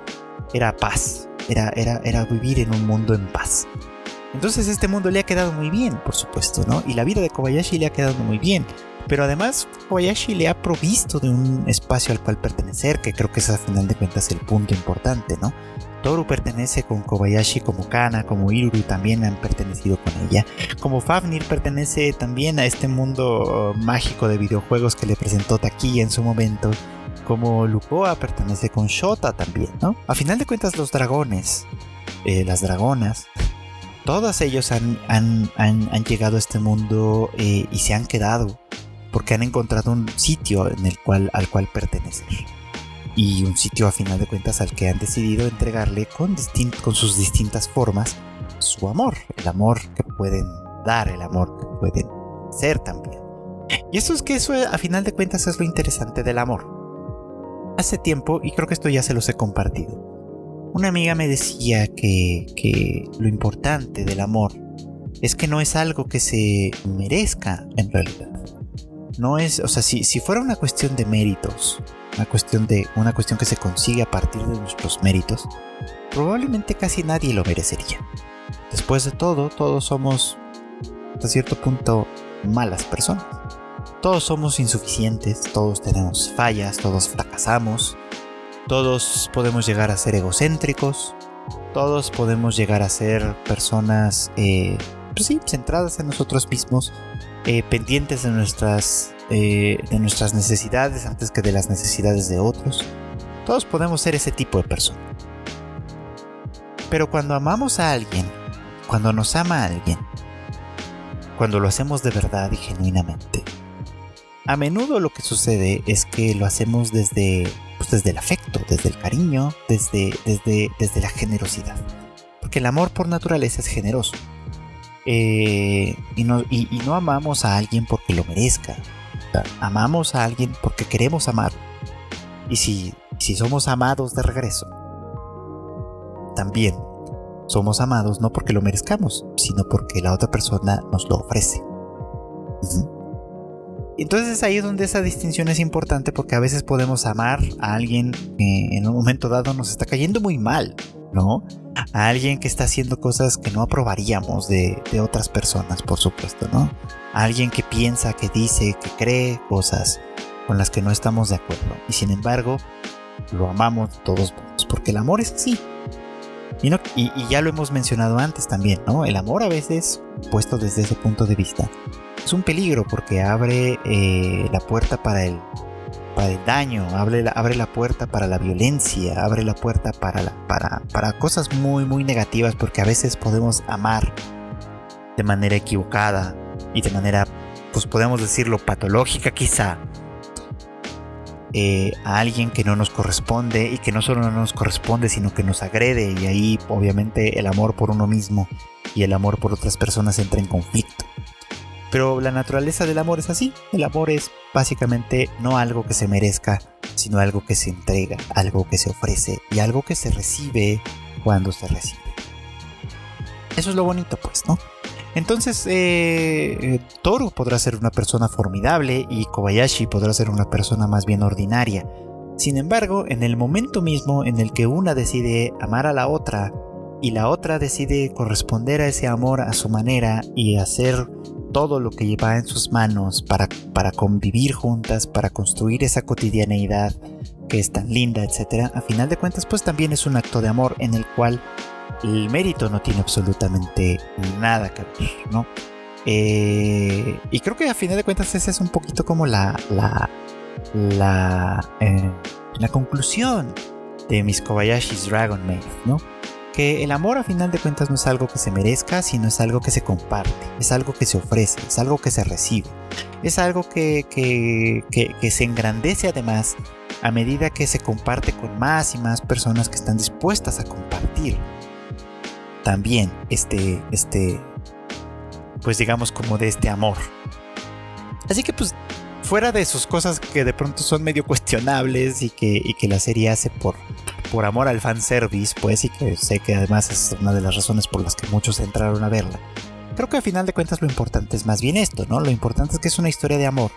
era paz, era, era, era vivir en un mundo en paz. Entonces este mundo le ha quedado muy bien, por supuesto, ¿no? Y la vida de Kobayashi le ha quedado muy bien. Pero además Kobayashi le ha provisto de un espacio al cual pertenecer, que creo que es al final de cuentas el punto importante, ¿no? Toru pertenece con Kobayashi como Kana, como Iruru también han pertenecido con ella. Como Fafnir pertenece también a este mundo uh, mágico de videojuegos que le presentó Taki en su momento. Como Lukoa pertenece con Shota también, ¿no? A final de cuentas los dragones eh, las dragonas, todos ellos han, han, han, llegado a este mundo eh, y se han quedado porque han encontrado un sitio en el cual, al cual pertenecer. Y un sitio a final de cuentas al que han decidido entregarle con, con sus distintas formas su amor, el amor que pueden dar, el amor que pueden ser también. Y eso es que eso a final de cuentas es lo interesante del amor. Hace tiempo, y creo que esto ya se los he compartido, una amiga me decía que, que lo importante del amor es que no es algo que se merezca en realidad. No es, o sea, si, si fuera una cuestión de méritos, una cuestión de una cuestión que se consigue a partir de nuestros méritos, probablemente casi nadie lo merecería. Después de todo, todos somos hasta cierto punto malas personas. Todos somos insuficientes, todos tenemos fallas, todos fracasamos, todos podemos llegar a ser egocéntricos, todos podemos llegar a ser personas, eh, pues sí, centradas en nosotros mismos, eh, pendientes de nuestras, eh, de nuestras necesidades antes que de las necesidades de otros. Todos podemos ser ese tipo de persona. Pero cuando amamos a alguien, cuando nos ama alguien, cuando lo hacemos de verdad y genuinamente, a menudo lo que sucede es que lo hacemos desde, pues, desde el afecto, desde el cariño, desde, desde, desde la generosidad. Porque el amor por naturaleza es generoso. Eh, y, no, y, no amamos a alguien porque lo merezca. Amamos a alguien porque queremos amar. Y si, si somos amados de regreso, también somos amados no porque lo merezcamos, sino porque la otra persona nos lo ofrece. Entonces es ahí donde esa distinción es importante porque a veces podemos amar a alguien que en un momento dado nos está cayendo muy mal, ¿no? A alguien que está haciendo cosas que no aprobaríamos de, otras personas, por supuesto, ¿no? A alguien que piensa, que dice, que cree cosas con las que no estamos de acuerdo. Y sin embargo, lo amamos todos porque el amor es así. Y, y, ya lo hemos mencionado antes también, ¿no? El amor a veces, puesto desde ese punto de vista, es un peligro porque abre eh, la puerta para el, para el daño, abre la, abre la puerta para la violencia, abre la puerta para, la, para, para cosas muy, muy negativas porque a veces podemos amar de manera equivocada y de manera, pues podemos decirlo, patológica quizá. Eh, a alguien que no nos corresponde y que no solo no nos corresponde sino que nos agrede y ahí obviamente el amor por uno mismo y el amor por otras personas entra en conflicto. Pero la naturaleza del amor es así. El amor es básicamente no algo que se merezca, sino algo que se entrega, algo que se ofrece y algo que se recibe cuando se recibe. Eso es lo bonito, pues, ¿no? Entonces, eh, Toru podrá ser una persona formidable y Kobayashi podrá ser una persona más bien ordinaria. Sin embargo, en el momento mismo en el que una decide amar a la otra y la otra decide corresponder a ese amor a su manera y hacer todo lo que lleva en sus manos para, para convivir juntas, para construir esa cotidianeidad que es tan linda, etc. A final de cuentas, pues también es un acto de amor en el cual el mérito no tiene absolutamente nada que ver, ¿no? Eh, y creo que a final de cuentas esa es un poquito como la, la, la, eh, la conclusión de mis Kobayashi's Dragon Maid, ¿no? Que el amor a final de cuentas no es algo que se merezca, sino es algo que se comparte, es algo que se ofrece, es algo que se recibe, es algo que, que, se engrandece además a medida que se comparte con más y más personas que están dispuestas a compartir también este, este, pues digamos como de este amor. Así que pues fuera de sus cosas que de pronto son medio cuestionables y que, y que la serie hace por, por amor al fanservice, pues, y que sé que además es una de las razones por las que muchos entraron a verla. Creo que a final de cuentas lo importante es más bien esto, ¿no? Lo importante es que es una historia de amor.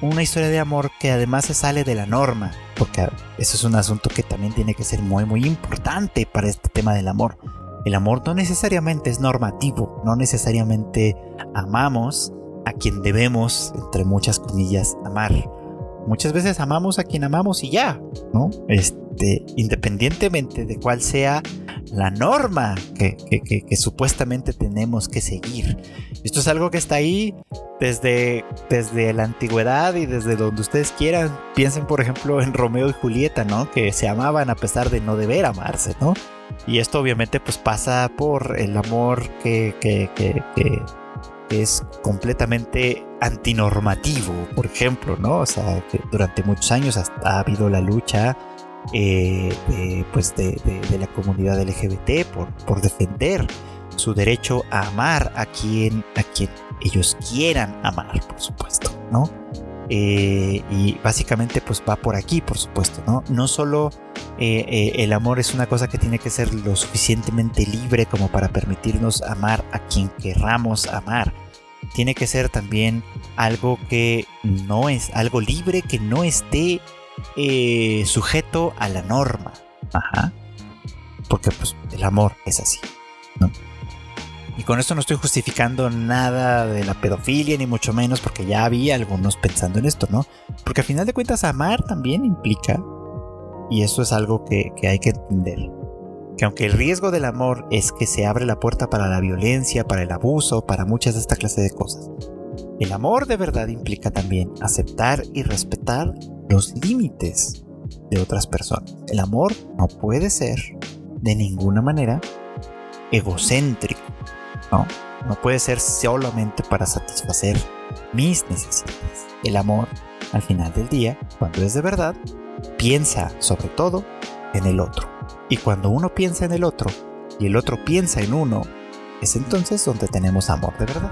Una historia de amor que además se sale de la norma, porque eso es un asunto que también tiene que ser muy, muy importante para este tema del amor. El amor no necesariamente es normativo, no necesariamente amamos a quien debemos, entre muchas comillas, amar. Muchas veces amamos a quien amamos y ya, ¿no? Este, independientemente de cuál sea la norma que, supuestamente tenemos que seguir. Esto es algo que está ahí desde, desde la antigüedad y desde donde ustedes quieran. Piensen, por ejemplo, en Romeo y Julieta, ¿no? Que se amaban a pesar de no deber amarse, ¿no? Y esto obviamente pues pasa por el amor que, que, que, es completamente antinormativo, por ejemplo, ¿no? O sea, que durante muchos años ha habido la lucha eh, de, pues de, la comunidad LGBT por, por defender su derecho a amar a quien, a quien ellos quieran amar, por supuesto, ¿no? Eh, y básicamente pues va por aquí, por supuesto, ¿no? No solo eh, el amor es una cosa que tiene que ser lo suficientemente libre como para permitirnos amar a quien querramos amar, tiene que ser también algo que no es, algo libre que no esté eh, sujeto a la norma. Ajá. Porque pues el amor es así, ¿no? Y con esto no estoy justificando nada de la pedofilia, ni mucho menos, porque ya había algunos pensando en esto, ¿no? Porque al final de cuentas amar también implica, y eso es algo que, que hay que entender, que aunque el riesgo del amor es que se abre la puerta para la violencia, para el abuso, para muchas de esta clase de cosas, el amor de verdad implica también aceptar y respetar los límites de otras personas. El amor no puede ser de ninguna manera egocéntrico, ¿no? No puede ser solamente para satisfacer mis necesidades. El amor, al final del día, cuando es de verdad, piensa sobre todo en el otro. Y cuando uno piensa en el otro y el otro piensa en uno, es entonces donde tenemos amor de verdad.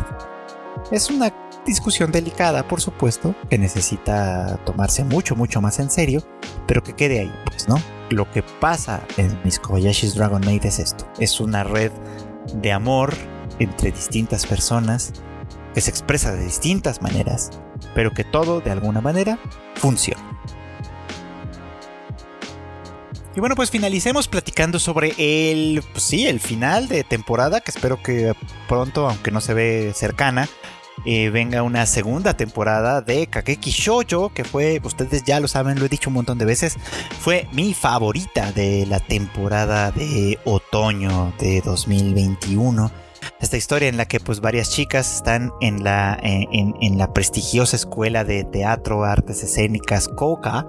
Es una discusión delicada, por supuesto, que necesita tomarse mucho, mucho más en serio, pero que quede ahí, pues, ¿no? Lo que pasa en Miss Kobayashi's Dragon Maid es esto: es una red de amor entre distintas personas que se expresa de distintas maneras, pero que todo de alguna manera funciona. Y bueno, pues finalicemos platicando sobre el, pues sí, el final de temporada, que espero que pronto, aunque no se ve cercana, eh, venga una segunda temporada de Kageki Shoujo, que fue, ustedes ya lo saben, lo he dicho un montón de veces, fue mi favorita de la temporada de otoño de 2021. Esta historia en la que pues varias chicas están en la, en, en la prestigiosa escuela de teatro, artes escénicas Koka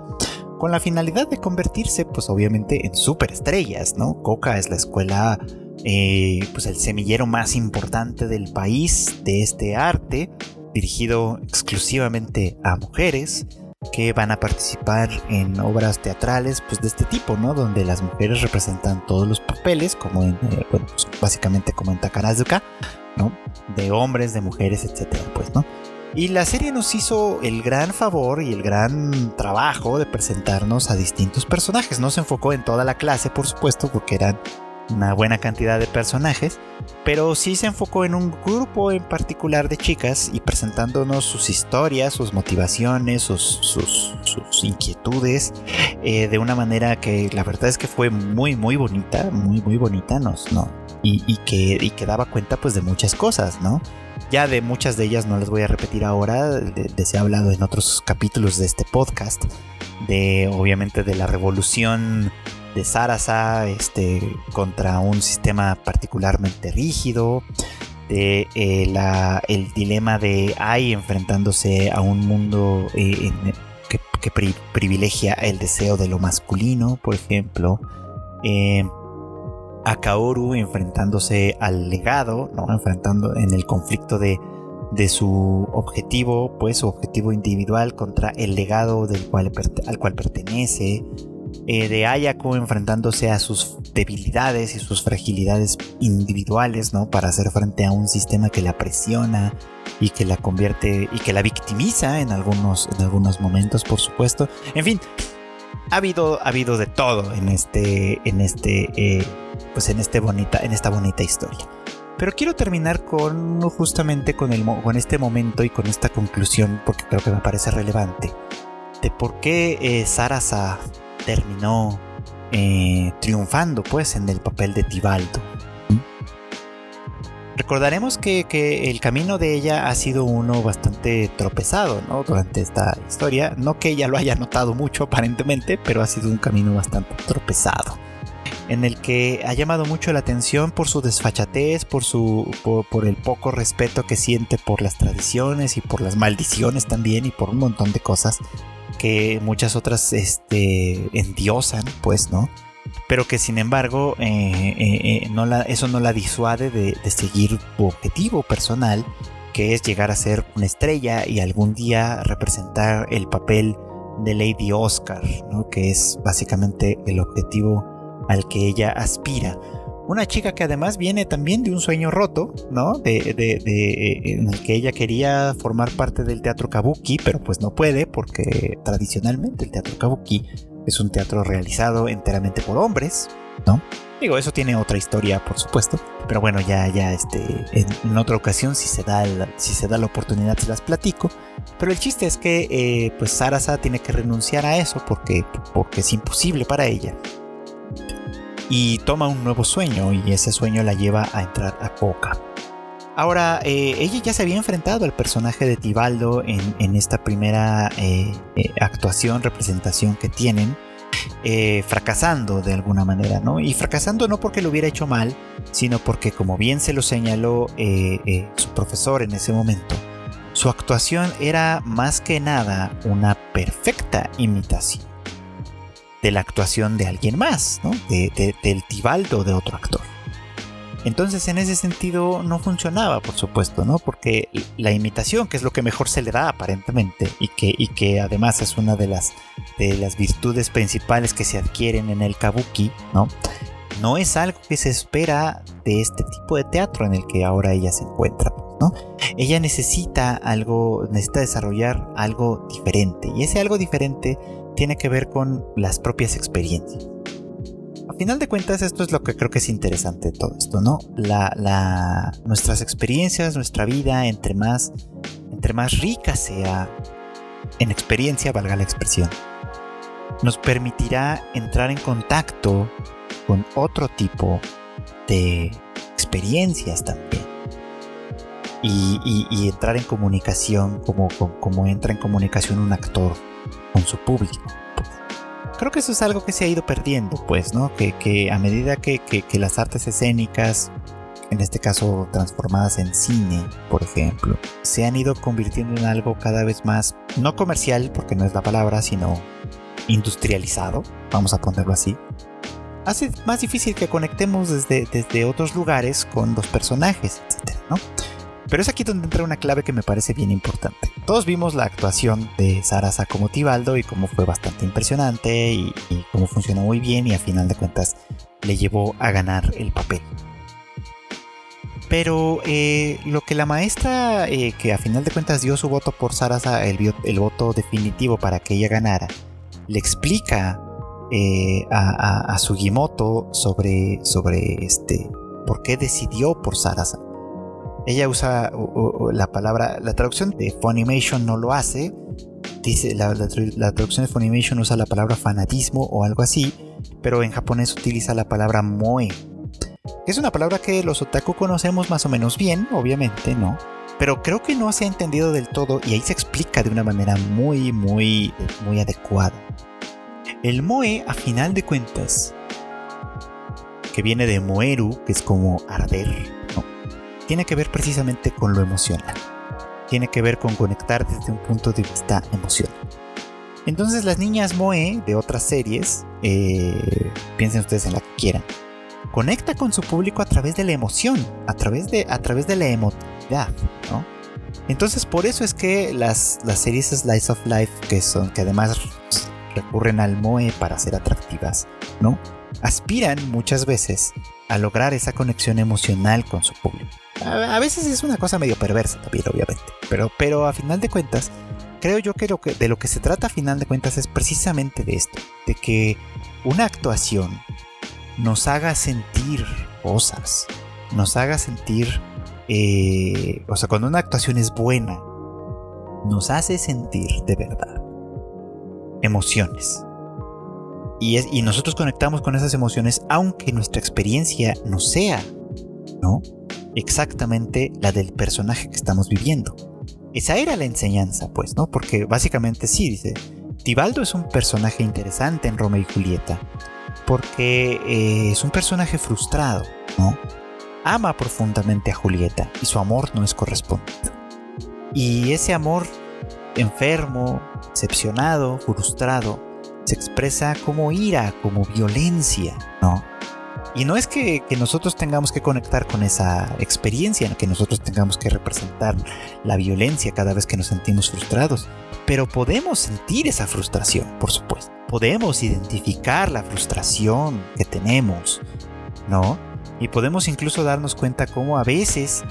con la finalidad de convertirse, pues obviamente, en superestrellas, ¿no? Coca es la escuela, eh, pues el semillero más importante del país de este arte, dirigido exclusivamente a mujeres que van a participar en obras teatrales pues de este tipo, ¿no? Donde las mujeres representan todos los papeles, como en, eh, bueno, pues, básicamente como en Takarazuka, ¿no? De hombres, de mujeres, etcétera, pues, ¿no? Y la serie nos hizo el gran favor y el gran trabajo de presentarnos a distintos personajes. No se enfocó en toda la clase, por supuesto, porque eran una buena cantidad de personajes, pero sí se enfocó en un grupo en particular de chicas y presentándonos sus historias, sus motivaciones, sus, inquietudes, eh, de una manera que la verdad es que fue muy, muy bonita, muy, muy bonita, no, y, que, y que daba cuenta pues de muchas cosas, ¿no? Ya de muchas de ellas no las voy a repetir ahora, de, se ha hablado en otros capítulos de este podcast, de obviamente de la revolución de Sarasa este, contra un sistema particularmente rígido, de eh, el dilema de Ai enfrentándose a un mundo eh, que, privilegia el deseo de lo masculino, por ejemplo. Eh, a Kaoru enfrentándose al legado, ¿no? enfrentando en el conflicto de, su objetivo, pues su objetivo individual contra el legado del cual, al cual pertenece, eh, de Ayako enfrentándose a sus debilidades y sus fragilidades individuales, ¿no? Para hacer frente a un sistema que la presiona y que la convierte y que la victimiza en algunos, en algunos momentos, por supuesto. En fin, ha habido, ha habido de todo en este, en este, eh, pues en este bonita, en esta bonita historia. Pero quiero terminar con justamente con, el, con este momento y con esta conclusión, porque creo que me parece relevante, de por qué eh, Sarasa terminó eh, triunfando pues en el papel de Tibaldo. Recordaremos que, el camino de ella ha sido uno bastante tropezado ¿no? durante esta historia. No que ella lo haya notado mucho aparentemente, pero ha sido un camino bastante tropezado. En el que ha llamado mucho la atención por su desfachatez, por, su, por, el poco respeto que siente por las tradiciones y por las maldiciones también y por un montón de cosas que muchas otras este, endiosan, pues, ¿no? pero que sin embargo no eso no la disuade de, de seguir su objetivo personal, que es llegar a ser una estrella y algún día representar el papel de Lady Oscar, ¿no? que es básicamente el objetivo al que ella aspira. Una chica que además viene también de un sueño roto, ¿no? De, en el que ella quería formar parte del teatro kabuki, pero pues no puede porque tradicionalmente el teatro kabuki es un teatro realizado enteramente por hombres, ¿no? Digo, eso tiene otra historia, por supuesto. Pero bueno, ya, ya, este, en, otra ocasión, si se, da si se da la oportunidad, se las platico. Pero el chiste es que, eh, pues, Sarasa tiene que renunciar a eso porque, porque es imposible para ella. Y toma un nuevo sueño y ese sueño la lleva a entrar a Coca. Ahora, eh, ella ya se había enfrentado al personaje de Tibaldo en, esta primera eh, actuación, representación que tienen eh, fracasando de alguna manera, ¿no? Y fracasando no porque lo hubiera hecho mal, sino porque, como bien se lo señaló eh, eh, su profesor en ese momento, su actuación era más que nada una perfecta imitación de la actuación de alguien más, ¿no? del Tibaldo de otro actor. Entonces en ese sentido no funcionaba, por supuesto, ¿no? Porque la imitación, que es lo que mejor se le da aparentemente, y que, y que además es una de las, de las virtudes principales que se adquieren en el kabuki, ¿no? No es algo que se espera de este tipo de teatro en el que ahora ella se encuentra, ¿no? Ella necesita algo, necesita desarrollar algo diferente, y ese algo diferente tiene que ver con las propias experiencias final de cuentas, esto es lo que creo que es interesante de todo esto, ¿no? La, nuestras experiencias, nuestra vida, entre más, entre más rica sea en experiencia, valga la expresión, nos permitirá entrar en contacto con otro tipo de experiencias también. Y, entrar en comunicación como entra en comunicación un actor con su público creo que eso es algo que se ha ido perdiendo, pues, ¿no? Que, a medida que, las artes escénicas, en este caso transformadas en cine, por ejemplo, se han ido convirtiendo en algo cada vez más, no comercial, porque no es la palabra, sino industrializado, vamos a ponerlo así, hace más difícil que conectemos desde, desde otros lugares con los personajes, etc. ¿no? Pero es aquí donde entra una clave que me parece bien importante. Todos vimos la actuación de Sarasa como Tibaldo y cómo fue bastante impresionante y, cómo funcionó muy bien y a final de cuentas le llevó a ganar el papel. Pero eh, lo que la maestra, eh, que a final de cuentas dio su voto por Sarasa, el, el voto definitivo para que ella ganara, le explica eh, a, Sugimoto sobre, sobre este, por qué decidió por Sarasa. Ella usa la palabra, la traducción de Funimation no lo hace. Dice, la, traducción de Funimation usa la palabra fanatismo o algo así, pero en japonés utiliza la palabra moe. Es una palabra que los otaku conocemos más o menos bien, obviamente, ¿no? Pero creo que no se ha entendido del todo y ahí se explica de una manera muy, muy, muy adecuada. El moe, a final de cuentas, que viene de moeru, que es como arder, tiene que ver precisamente con lo emocional. Tiene que ver con conectar desde un punto de vista emocional. Entonces las niñas Moe de otras series, eh, piensen ustedes en la que quieran, conecta con su público a través de la emoción, a través de, a través de la emotividad, ¿no? Entonces por eso es que las, las series Slice of Life, que son, que además recurren al Moe para ser atractivas, ¿no? Aspiran muchas veces a lograr esa conexión emocional con su público. A, veces es una cosa medio perversa también, obviamente. Pero, pero a final de cuentas, creo yo que, lo que de lo que se trata a final de cuentas es precisamente de esto. De que una actuación nos haga sentir cosas. Nos haga sentir... Eh, o sea, cuando una actuación es buena, nos hace sentir de verdad emociones. Y, nosotros conectamos con esas emociones aunque nuestra experiencia no sea, exactamente la del personaje que estamos viviendo. Esa era la enseñanza, pues, ¿no? Porque básicamente sí, dice, Tibaldo es un personaje interesante en Romeo y Julieta, porque eh, es un personaje frustrado, ¿no? Ama profundamente a Julieta y su amor no es correspondido. Y ese amor enfermo, decepcionado, frustrado, se expresa como ira, como violencia, ¿no? Y no es que, nosotros tengamos que conectar con esa experiencia, que nosotros tengamos que representar la violencia cada vez que nos sentimos frustrados, pero podemos sentir esa frustración, por supuesto. Podemos identificar la frustración que tenemos, ¿no? Y podemos incluso darnos cuenta cómo a veces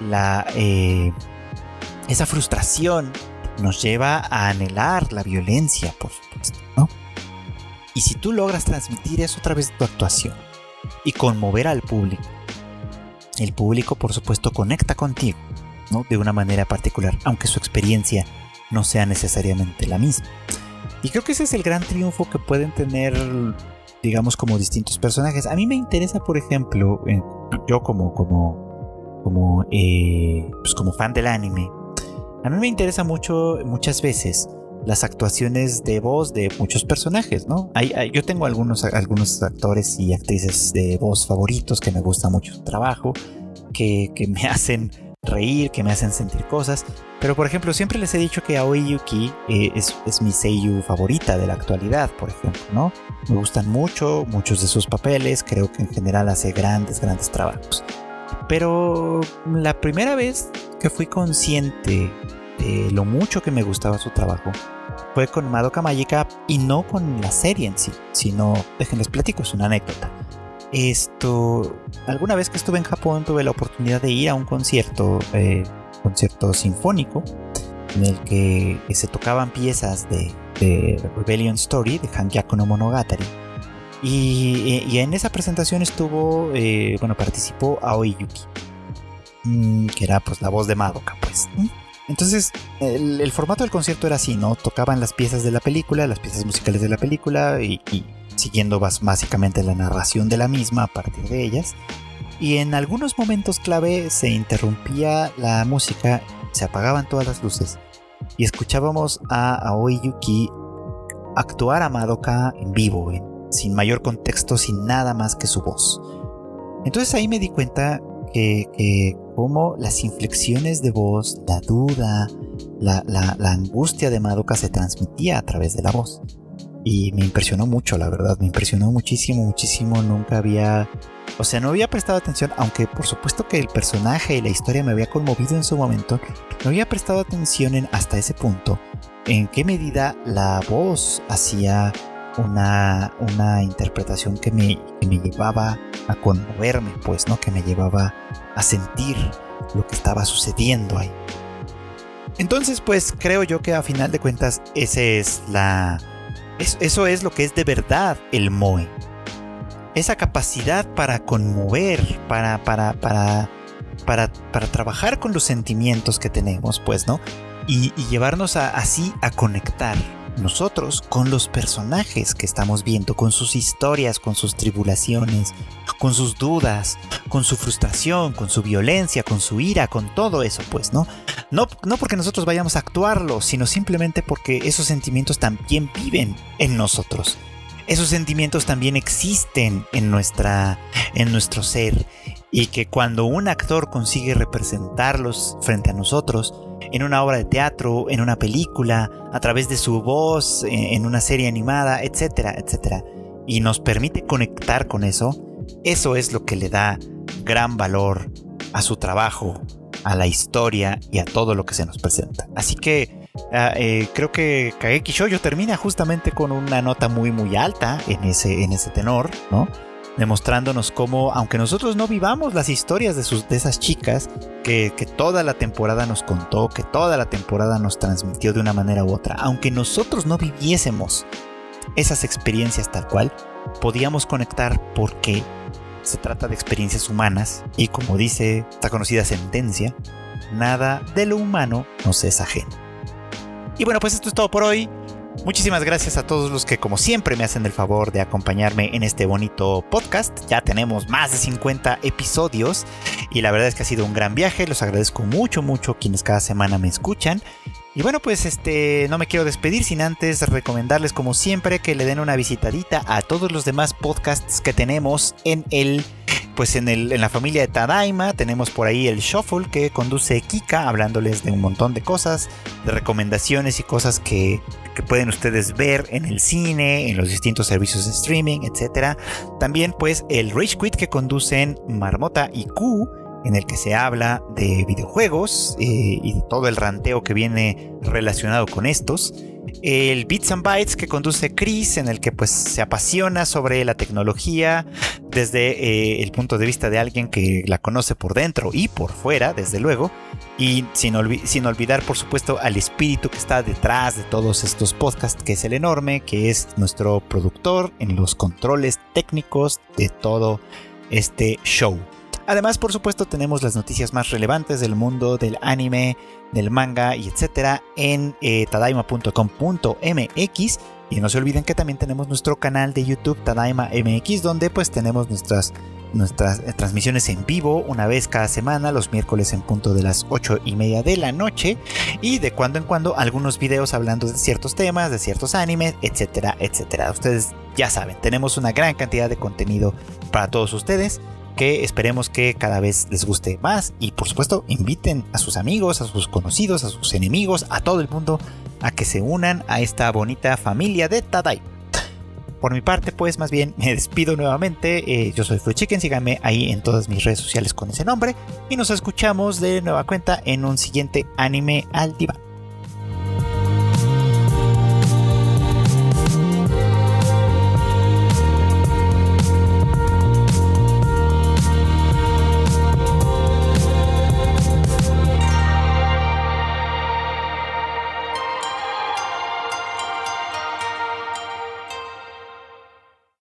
la, eh, esa frustración nos lleva a anhelar la violencia, por supuesto, ¿no? Y si tú logras transmitir eso a través de tu actuación, y conmover al público. El público, por supuesto, conecta contigo, ¿no? De una manera particular, aunque su experiencia no sea necesariamente la misma. Y creo que ese es el gran triunfo que pueden tener, digamos, como distintos personajes. A mí me interesa, por ejemplo, yo como, como, como, eh, pues como fan del anime, a mí me interesa mucho, muchas veces, las actuaciones de voz de muchos personajes, ¿no? yo tengo algunos, algunos actores y actrices de voz favoritos que me gusta mucho su trabajo, que, me hacen reír, que me hacen sentir cosas. Pero por ejemplo, siempre les he dicho que Aoi Yuki eh, es, es, mi seiyuu favorita de la actualidad, por ejemplo, ¿no? Me gustan mucho, muchos de sus papeles, creo que en general hace grandes, grandes trabajos. Pero la primera vez que fui consciente de lo mucho que me gustaba su trabajo fue con Madoka Magica y no con la serie en sí, sino, déjenles platico, es una anécdota. Esto, alguna vez que estuve en Japón tuve la oportunidad de ir a un concierto, eh, concierto sinfónico, en el que se tocaban piezas de, Rebellion Story, de Hangyaku no Monogatari. Y, en esa presentación estuvo, eh, bueno, participó Aoi Yuki, mm, que era pues la voz de Madoka, pues. Entonces, el, formato del concierto era así, ¿no? Tocaban las piezas de la película, las piezas musicales de la película y, siguiendo básicamente la narración de la misma a partir de ellas. Y en algunos momentos clave se interrumpía la música, se apagaban todas las luces y escuchábamos a Aoi Yuki actuar a Madoka en vivo, sin mayor contexto, sin nada más que su voz. Entonces ahí me di cuenta que, que cómo las inflexiones de voz, la duda, la, angustia de Madoka se transmitía a través de la voz. Y me impresionó mucho, la verdad, me impresionó muchísimo, muchísimo. Nunca había, o sea, no había prestado atención, aunque por supuesto que el personaje y la historia me había conmovido en su momento, no había prestado atención en, hasta ese punto en qué medida la voz hacía una, una interpretación que me, que me llevaba a conmoverme, pues, ¿no? Que me llevaba a sentir lo que estaba sucediendo ahí. Entonces, pues creo yo que a final de cuentas ese es la eso es lo que es de verdad el Moe. Esa capacidad para conmover, para para para para, para trabajar con los sentimientos que tenemos, pues, ¿no? Y, llevarnos así a conectar nosotros con los personajes que estamos viendo, con sus historias, con sus tribulaciones, con sus dudas, con su frustración, con su violencia, con su ira, con todo eso, pues, ¿no? No, no porque nosotros vayamos a actuarlo, sino simplemente porque esos sentimientos también viven en nosotros. Esos sentimientos también existen en, nuestra, en nuestro ser y que cuando un actor consigue representarlos frente a nosotros, en una obra de teatro, en una película, a través de su voz, en una serie animada, etcétera, etcétera, y nos permite conectar con eso, eso es lo que le da gran valor a su trabajo, a la historia y a todo lo que se nos presenta. Así que ah, eh, creo que Kageki Shoujo termina justamente con una nota muy muy alta en ese, en ese tenor, ¿no? Demostrándonos cómo, aunque nosotros no vivamos las historias de, sus, de esas chicas, que, toda la temporada nos contó, que toda la temporada nos transmitió de una manera u otra, aunque nosotros no viviésemos esas experiencias tal cual, podíamos conectar porque se trata de experiencias humanas y como dice esta conocida sentencia, nada de lo humano nos es ajeno. Y bueno, pues esto es todo por hoy. Muchísimas gracias a todos los que como siempre me hacen el favor de acompañarme en este bonito podcast. Ya tenemos más de 50 episodios y la verdad es que ha sido un gran viaje. Los agradezco mucho, mucho quienes cada semana me escuchan. Y bueno, pues este no me quiero despedir sin antes recomendarles como siempre que le den una visitadita a todos los demás podcasts que tenemos en el pues en, el, en la familia de Tadaima tenemos por ahí el Shuffle que conduce Kika hablándoles de un montón de cosas, de recomendaciones y cosas que, que pueden ustedes ver en el cine, en los distintos servicios de streaming, etc. También pues el Rage Quit que conducen Marmota y Q en el que se habla de videojuegos eh, y de todo el ranteo que viene relacionado con estos. El Bits and Bytes que conduce Chris, en el que pues se apasiona sobre la tecnología desde eh, el punto de vista de alguien que la conoce por dentro y por fuera, desde luego, y sin, sin olvidar por supuesto al espíritu que está detrás de todos estos podcasts, que es el enorme, que es nuestro productor en los controles técnicos de todo este show. Además, por supuesto, tenemos las noticias más relevantes del mundo del anime, del manga y etcétera en eh, tadaima.com.mx. Y no se olviden que también tenemos nuestro canal de YouTube Tadaima MX, donde pues tenemos nuestras, nuestras eh, transmisiones en vivo una vez cada semana, los miércoles en punto de las 8 y media de la noche. Y de cuando en cuando algunos videos hablando de ciertos temas, de ciertos animes, etcétera, etcétera. Ustedes ya saben, tenemos una gran cantidad de contenido para todos ustedes que esperemos que cada vez les guste más y por supuesto inviten a sus amigos, a sus conocidos, a sus enemigos, a todo el mundo a que se unan a esta bonita familia de Tadai. Por mi parte, pues más bien me despido nuevamente. Eh, yo soy Fruit Chicken, síganme ahí en todas mis redes sociales con ese nombre. Y nos escuchamos de nueva cuenta en un siguiente anime al diván.